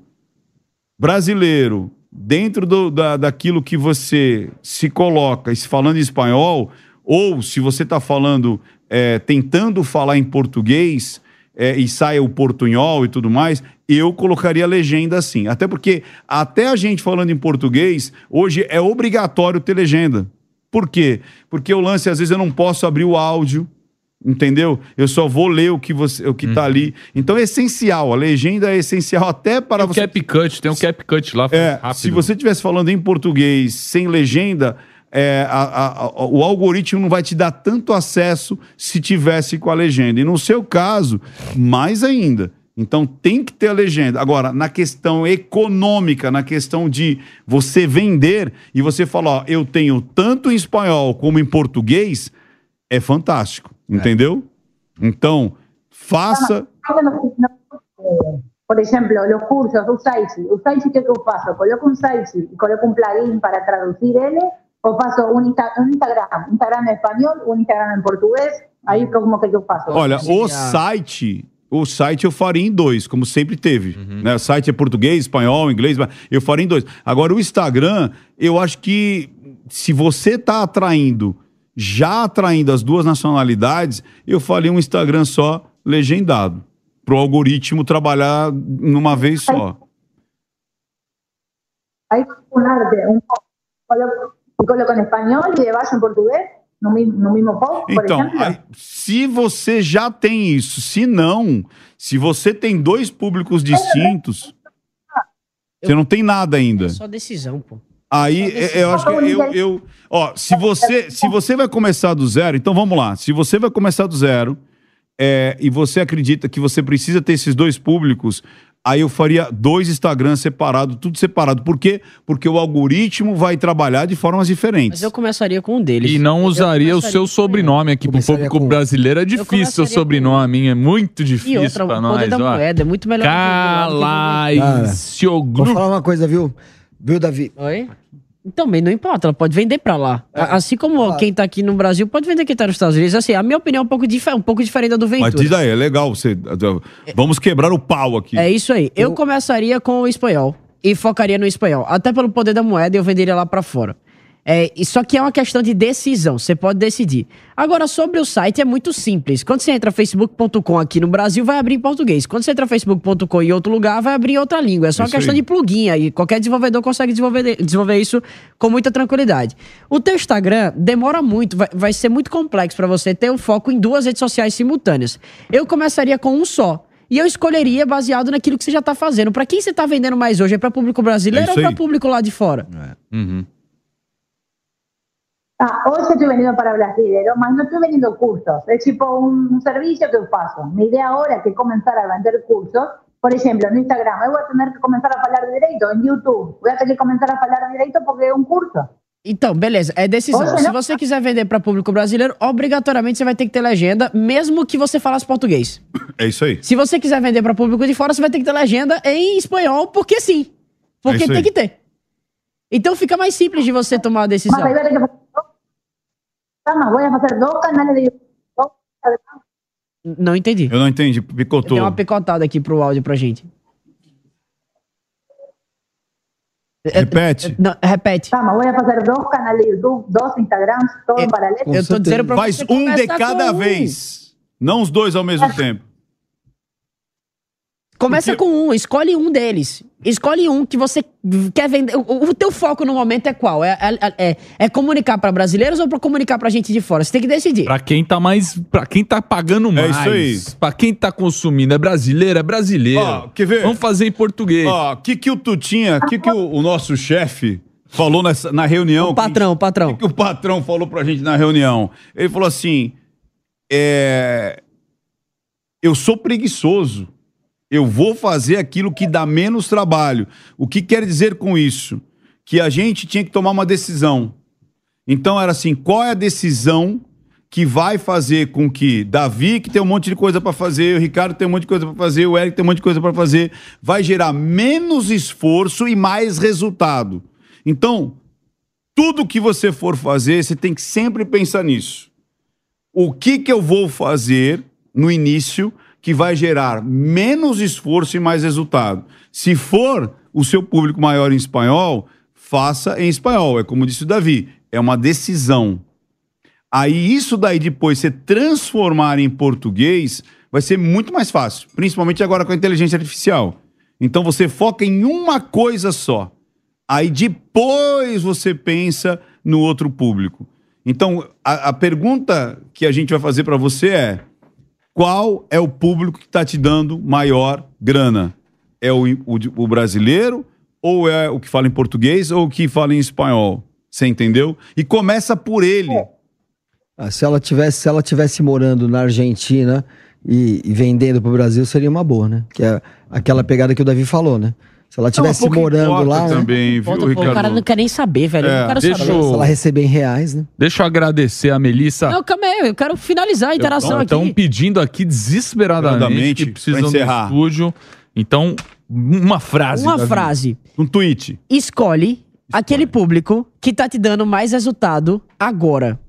Speaker 4: brasileiro, dentro do- da, daquilo que você se coloca, falando em espanhol, ou se você está falando, é, tentando falar em português é, e sai o portunhol e tudo mais, eu colocaria legenda assim. Até porque, até a gente falando em português, hoje é obrigatório ter legenda. Por quê? Porque o lance, às vezes, eu não posso abrir o áudio. Entendeu? Eu só vou ler o que você, o que tá ali. Então é essencial, a legenda é essencial até para você.
Speaker 3: Cap cut, tem um cap cut lá.
Speaker 4: É,
Speaker 3: rápido.
Speaker 4: se você estivesse falando em português sem legenda, é, a- a- a- o algoritmo não vai te dar tanto acesso se tivesse com a legenda. E no seu caso, mais ainda. Então tem que ter a legenda. Agora, na questão econômica, na questão de você vender e você falar, ó, eu tenho tanto em espanhol como em português, é fantástico. Entendeu? Então, faça.
Speaker 13: Eh, por ejemplo, los cursos, Usaichi. Usaichi, ¿qué que eu faço? Coloco un Usaichi y coloco un plugin para traducir ele, o faço un, Insta- un Instagram, Instagram en español, un Instagram en portugués, ahí como que eu faço.
Speaker 4: Olha, o site, o site eu faria em dois, como sempre teve. Né? O site é português, espanhol, inglês, mas eu faria em dois. Agora, o Instagram, eu acho que se você tá atraindo, já atraindo as duas nacionalidades, eu faria um Instagram só legendado. Pro algoritmo trabalhar numa vez só.
Speaker 13: Arte, un coloco, y coloco en español y de base en portugués, no mismo, no mismo post, por
Speaker 4: Então, aí, se você já tem isso, se não, se você tem dois públicos distintos, você não tem nada ainda.
Speaker 5: É só decisão, pô.
Speaker 4: Aí é- eu acho que eu, eu ó, se você se você vai começar do zero, então vamos lá. Se você vai começar do zero é, e você acredita que você precisa ter esses dois públicos, aí eu faria dois Instagrams separados, tudo separado. Por quê? Porque o algoritmo vai trabalhar de formas diferentes.
Speaker 5: Mas eu começaria com um deles.
Speaker 3: E não
Speaker 5: Eu
Speaker 3: usaria o seu sobrenome aqui pro público brasileiro. É difícil o sobrenome, hein? é muito
Speaker 5: E
Speaker 3: difícil
Speaker 5: outra,
Speaker 3: pra
Speaker 5: o
Speaker 3: nós.
Speaker 5: poder da moeda é muito melhor. Calaizioglu.
Speaker 6: Vou falar uma coisa, viu? Viu, Davi?
Speaker 5: Oi? Também não importa, ela pode vender pra lá. A- Assim como quem tá aqui no Brasil pode vender quem tá nos Estados Unidos. Assim, a minha opinião é um pouco, um pouco diferente da do Ventura.
Speaker 4: Mas diz aí, é legal. Você, vamos quebrar o pau aqui.
Speaker 5: É isso aí. Eu começaria com o espanhol e focaria no espanhol. Até pelo poder da moeda, eu venderia lá pra fora. É, só que é uma questão de decisão, você pode decidir. Agora, sobre o site, é muito simples. Quando você entra facebook.com aqui no Brasil, vai abrir em português. Quando você entra facebook.com em outro lugar, vai abrir em outra língua. É só uma
Speaker 14: Isso
Speaker 5: questão
Speaker 14: aí.
Speaker 5: de plugin aí. Qualquer desenvolvedor consegue desenvolver, desenvolver isso com muita tranquilidade. O teu Instagram demora muito, vai, vai ser muito complexo pra você ter o foco em duas redes sociais simultâneas. Eu começaria com um só. E eu escolheria baseado naquilo que você já tá fazendo. Pra quem você tá vendendo mais hoje? É pra público brasileiro
Speaker 13: É
Speaker 5: ou
Speaker 13: isso
Speaker 5: pra
Speaker 13: aí.
Speaker 5: público lá de fora?
Speaker 13: Ah, hoy estoy vendiendo para brasileños, más no estoy vendiendo cursos. Es tipo un, servicio que paso. Mi idea ahora es que comenzar a vender cursos. Por ejemplo, en Instagram, hoy voy a tener que comenzar a hablar direito. En YouTube, voy a tener que comenzar a hablar direito porque es un curso.
Speaker 5: Então, beleza, é decisão. Se
Speaker 13: não-
Speaker 5: você quiser vender pra público brasileiro, obrigatoriamente você vai ter que ter legenda, mesmo que você falasse português.
Speaker 4: É isso aí.
Speaker 5: Se você quiser vender pra público de fora, você vai ter que ter legenda em espanhol, porque sim. Porque
Speaker 4: É
Speaker 5: tem
Speaker 4: aí.
Speaker 5: que ter. Então fica mais simples de você tomar a decisão.
Speaker 13: Más, ahí voy a tener que Tá, voy a dos de
Speaker 5: Não entendi.
Speaker 4: Eu não entendi, picotou.
Speaker 5: Deu uma picotada aqui pro áudio pra gente.
Speaker 4: É, repete.
Speaker 5: É, não, repete.
Speaker 13: Tá, Calma, vou fazer dois canais do YouTube, dois Instagrams, todos é, paralelos.
Speaker 5: Eu tô dizendo pra
Speaker 4: Faz um de cada
Speaker 5: um.
Speaker 4: vez, não os dois ao mesmo tempo.
Speaker 5: Começa com um, escolhe um deles. Escolhe um que você quer vender. O, o teu foco no momento é qual? É, é, é, é comunicar pra brasileiros ou pra comunicar pra gente de fora? Você tem que decidir.
Speaker 3: Pra quem tá mais. Pra quem tá pagando mais.
Speaker 4: isso aí.
Speaker 3: Pra quem tá consumindo. É brasileiro, é brasileiro.
Speaker 4: Ó, quer ver?
Speaker 3: Vamos fazer em português.
Speaker 4: Ó, o que, que o Tutinha, o que, que o, o nosso chefe falou nessa, na reunião?
Speaker 5: O patrão, o patrão.
Speaker 4: O que, que o patrão falou pra gente na reunião? Ele falou assim: é, eu sou preguiçoso. Eu vou fazer aquilo que dá menos trabalho. O que quer dizer com isso? Que a gente tinha que tomar uma decisão. Então era assim: qual é a decisão que vai fazer com que Davi, que tem um monte de coisa para fazer, o Ricardo tem um monte de coisa para fazer, o Eric tem um monte de coisa para fazer, vai gerar menos esforço e mais resultado. Então, tudo que você for fazer, você tem que sempre pensar nisso. O que que eu vou fazer no início que vai gerar menos esforço e mais resultado? Se for o seu público maior em espanhol, faça em espanhol. É como disse o Davi, é uma decisão. Aí isso daí depois você transformar em português vai ser muito mais fácil, principalmente agora com a inteligência artificial. Então você foca em uma coisa só. Aí depois você pensa no outro público. Então a, a pergunta que a gente vai fazer para você é: qual é o público que está te dando maior grana? É o, o, o brasileiro ou é o que fala em português ou o que fala em espanhol? Você entendeu? E começa por ele.
Speaker 6: Ah, se ela tivesse, se ela tivesse morando na Argentina e, e vendendo pro Brasil, seria uma boa, né? Que é aquela pegada que o Davi falou, né? Se ela tivesse
Speaker 4: pouco
Speaker 6: morando lá, né?
Speaker 4: também, viu,
Speaker 5: Pô, pô, o
Speaker 4: Ricardo?
Speaker 5: cara não quer nem saber, velho. eu não quero
Speaker 3: deixa
Speaker 5: saber.
Speaker 3: eu-
Speaker 6: se ela receber em reais, né?
Speaker 3: Deixa eu agradecer a Melissa.
Speaker 5: Não, calma aí, eu quero finalizar a interação aqui.
Speaker 3: Estão pedindo aqui desesperadamente
Speaker 4: Desesperadamente,
Speaker 3: que precisam do estúdio. Então, uma frase.
Speaker 5: Uma
Speaker 3: Davi.
Speaker 5: frase.
Speaker 4: Um tweet.
Speaker 5: Escolhe aquele público que tá te dando mais resultado agora.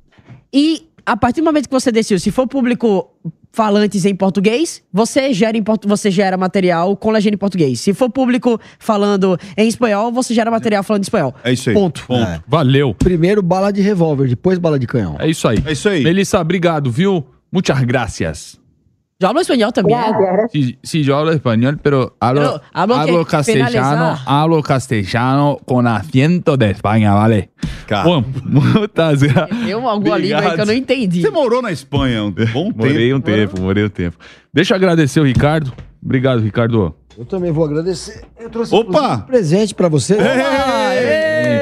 Speaker 5: E a partir do momento que você decidiu, se for público falantes em português, você gera, em portu- você gera material com legenda em português. Se for público falando em espanhol, você gera material falando em espanhol.
Speaker 4: É isso aí.
Speaker 5: Ponto.
Speaker 4: Ponto.
Speaker 6: É.
Speaker 3: Valeu.
Speaker 6: Primeiro bala de revólver, depois bala de canhão.
Speaker 3: É isso aí.
Speaker 4: É isso aí.
Speaker 3: Melissa, obrigado, viu? Muchas gracias.
Speaker 5: Já hablo espanhol também.
Speaker 13: Gracias, gracias.
Speaker 3: Sí, sí, yo hablo español, pero hablo,
Speaker 5: Pero hablo
Speaker 3: hablo
Speaker 5: que
Speaker 3: castellano,
Speaker 5: finalizar.
Speaker 3: hablo castellano con acento de España, ¿vale?
Speaker 4: Cara.
Speaker 3: Bom, muitas graças.
Speaker 5: Eu alguma língua aí que eu não entendi.
Speaker 4: Você morou na Espanha um bom tempo.
Speaker 3: Morei um tempo, morei um tempo. Deixa eu agradecer o Ricardo. Obrigado, Ricardo.
Speaker 6: Eu também vou agradecer. Eu trouxe
Speaker 4: Opa!
Speaker 6: inclusive, um presente pra você.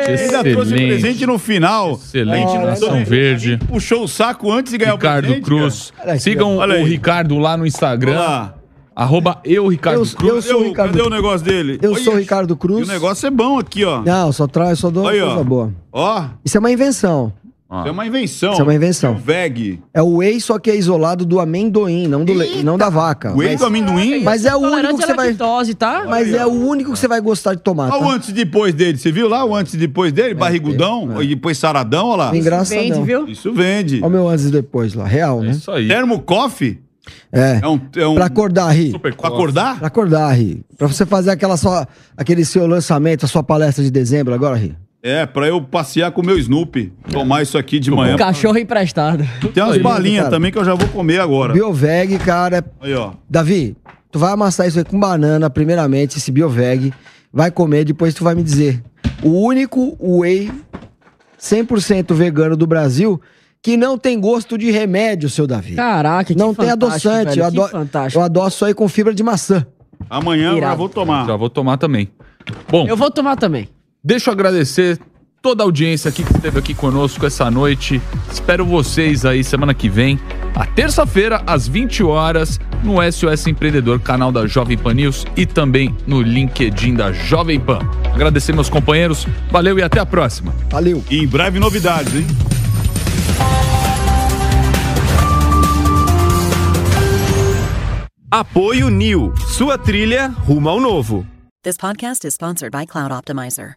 Speaker 3: Gente,
Speaker 4: Ainda trouxe
Speaker 3: excelente.
Speaker 4: presente no final.
Speaker 3: Excelente, Nação Verde.
Speaker 4: Puxou o saco antes de ganhar o
Speaker 3: Ricardo
Speaker 4: presente.
Speaker 3: Cruz.
Speaker 6: Olha aqui,
Speaker 3: Sigam.
Speaker 4: Olha
Speaker 3: o
Speaker 4: aí.
Speaker 3: Ricardo lá no Instagram.
Speaker 4: Olá.
Speaker 3: Arroba eu, Ricardo
Speaker 6: Eu-
Speaker 3: Cruz.
Speaker 6: eu
Speaker 4: Cadê,
Speaker 6: sou o
Speaker 4: o,
Speaker 6: Ricardo-
Speaker 4: cadê o negócio dele?
Speaker 6: Eu
Speaker 4: Olha,
Speaker 6: sou o Ricardo Cruz.
Speaker 4: E o negócio é bom aqui, ó.
Speaker 6: Não, só traz, só dou
Speaker 4: Aí,
Speaker 6: coisa
Speaker 4: ó.
Speaker 6: boa.
Speaker 4: Ó,
Speaker 6: Isso é uma invenção.
Speaker 4: Isso é uma invenção.
Speaker 6: Isso é uma invenção.
Speaker 4: O VEG.
Speaker 6: É o whey, só que é isolado do amendoim, não, do le... não da vaca.
Speaker 4: Whey
Speaker 6: mas,
Speaker 4: do amendoim?
Speaker 6: mas é o único que você vai.
Speaker 5: lactose, tá?
Speaker 6: Mas é o único que você vai gostar de tomar.
Speaker 4: Olha o
Speaker 6: Tá?
Speaker 4: antes e depois dele. Você viu lá o antes e depois dele? Barrigudão, e depois saradão, olha lá.
Speaker 6: Bem
Speaker 5: Vende,
Speaker 6: engraçadão.
Speaker 5: viu?
Speaker 4: Isso vende.
Speaker 6: Olha o meu antes e depois lá, real,
Speaker 3: É
Speaker 6: né?
Speaker 3: isso aí.
Speaker 4: Termo coffee
Speaker 6: É.
Speaker 4: é um... É um
Speaker 6: Pra acordar, Ri.
Speaker 3: Super
Speaker 4: pra acordar?
Speaker 6: Pra acordar, Ri. Pra você fazer aquela só, aquele seu lançamento, a sua palestra de dezembro agora, Ri.
Speaker 4: É, pra eu passear com o meu Snoopy. Tomar isso aqui de manhã.
Speaker 5: Um cachorro emprestado.
Speaker 4: Tem umas balinhas
Speaker 6: cara.
Speaker 4: também que eu já vou comer agora.
Speaker 6: Bioveg, cara.
Speaker 4: Aí, ó.
Speaker 6: Davi, tu vai amassar isso aí com banana, primeiramente, esse Bioveg. Vai comer, depois tu vai me dizer. O único whey 100% vegano do Brasil que não tem gosto de remédio, seu Davi.
Speaker 5: Caraca, que
Speaker 6: não tem
Speaker 5: fantástico,
Speaker 6: adoçante.
Speaker 5: velho,
Speaker 6: Eu,
Speaker 5: que
Speaker 6: ado...
Speaker 5: fantástico.
Speaker 6: eu adoço aí com fibra de maçã.
Speaker 4: Amanhã eu já
Speaker 5: Irado.
Speaker 4: vou tomar.
Speaker 3: Já vou tomar também. Bom,
Speaker 5: Eu vou tomar também.
Speaker 3: Deixa eu agradecer toda a audiência aqui que esteve aqui conosco essa noite. Espero vocês aí semana que vem, a terça-feira, às 20 horas, no SOS Empreendedor, canal da Jovem Pan News e também no LinkedIn da Jovem Pan. Agradecer meus companheiros, valeu e até a próxima.
Speaker 6: Valeu.
Speaker 4: E em breve novidades, hein?
Speaker 2: Apoio New, sua trilha rumo ao novo.
Speaker 1: This podcast is sponsored by Cloud Optimizer.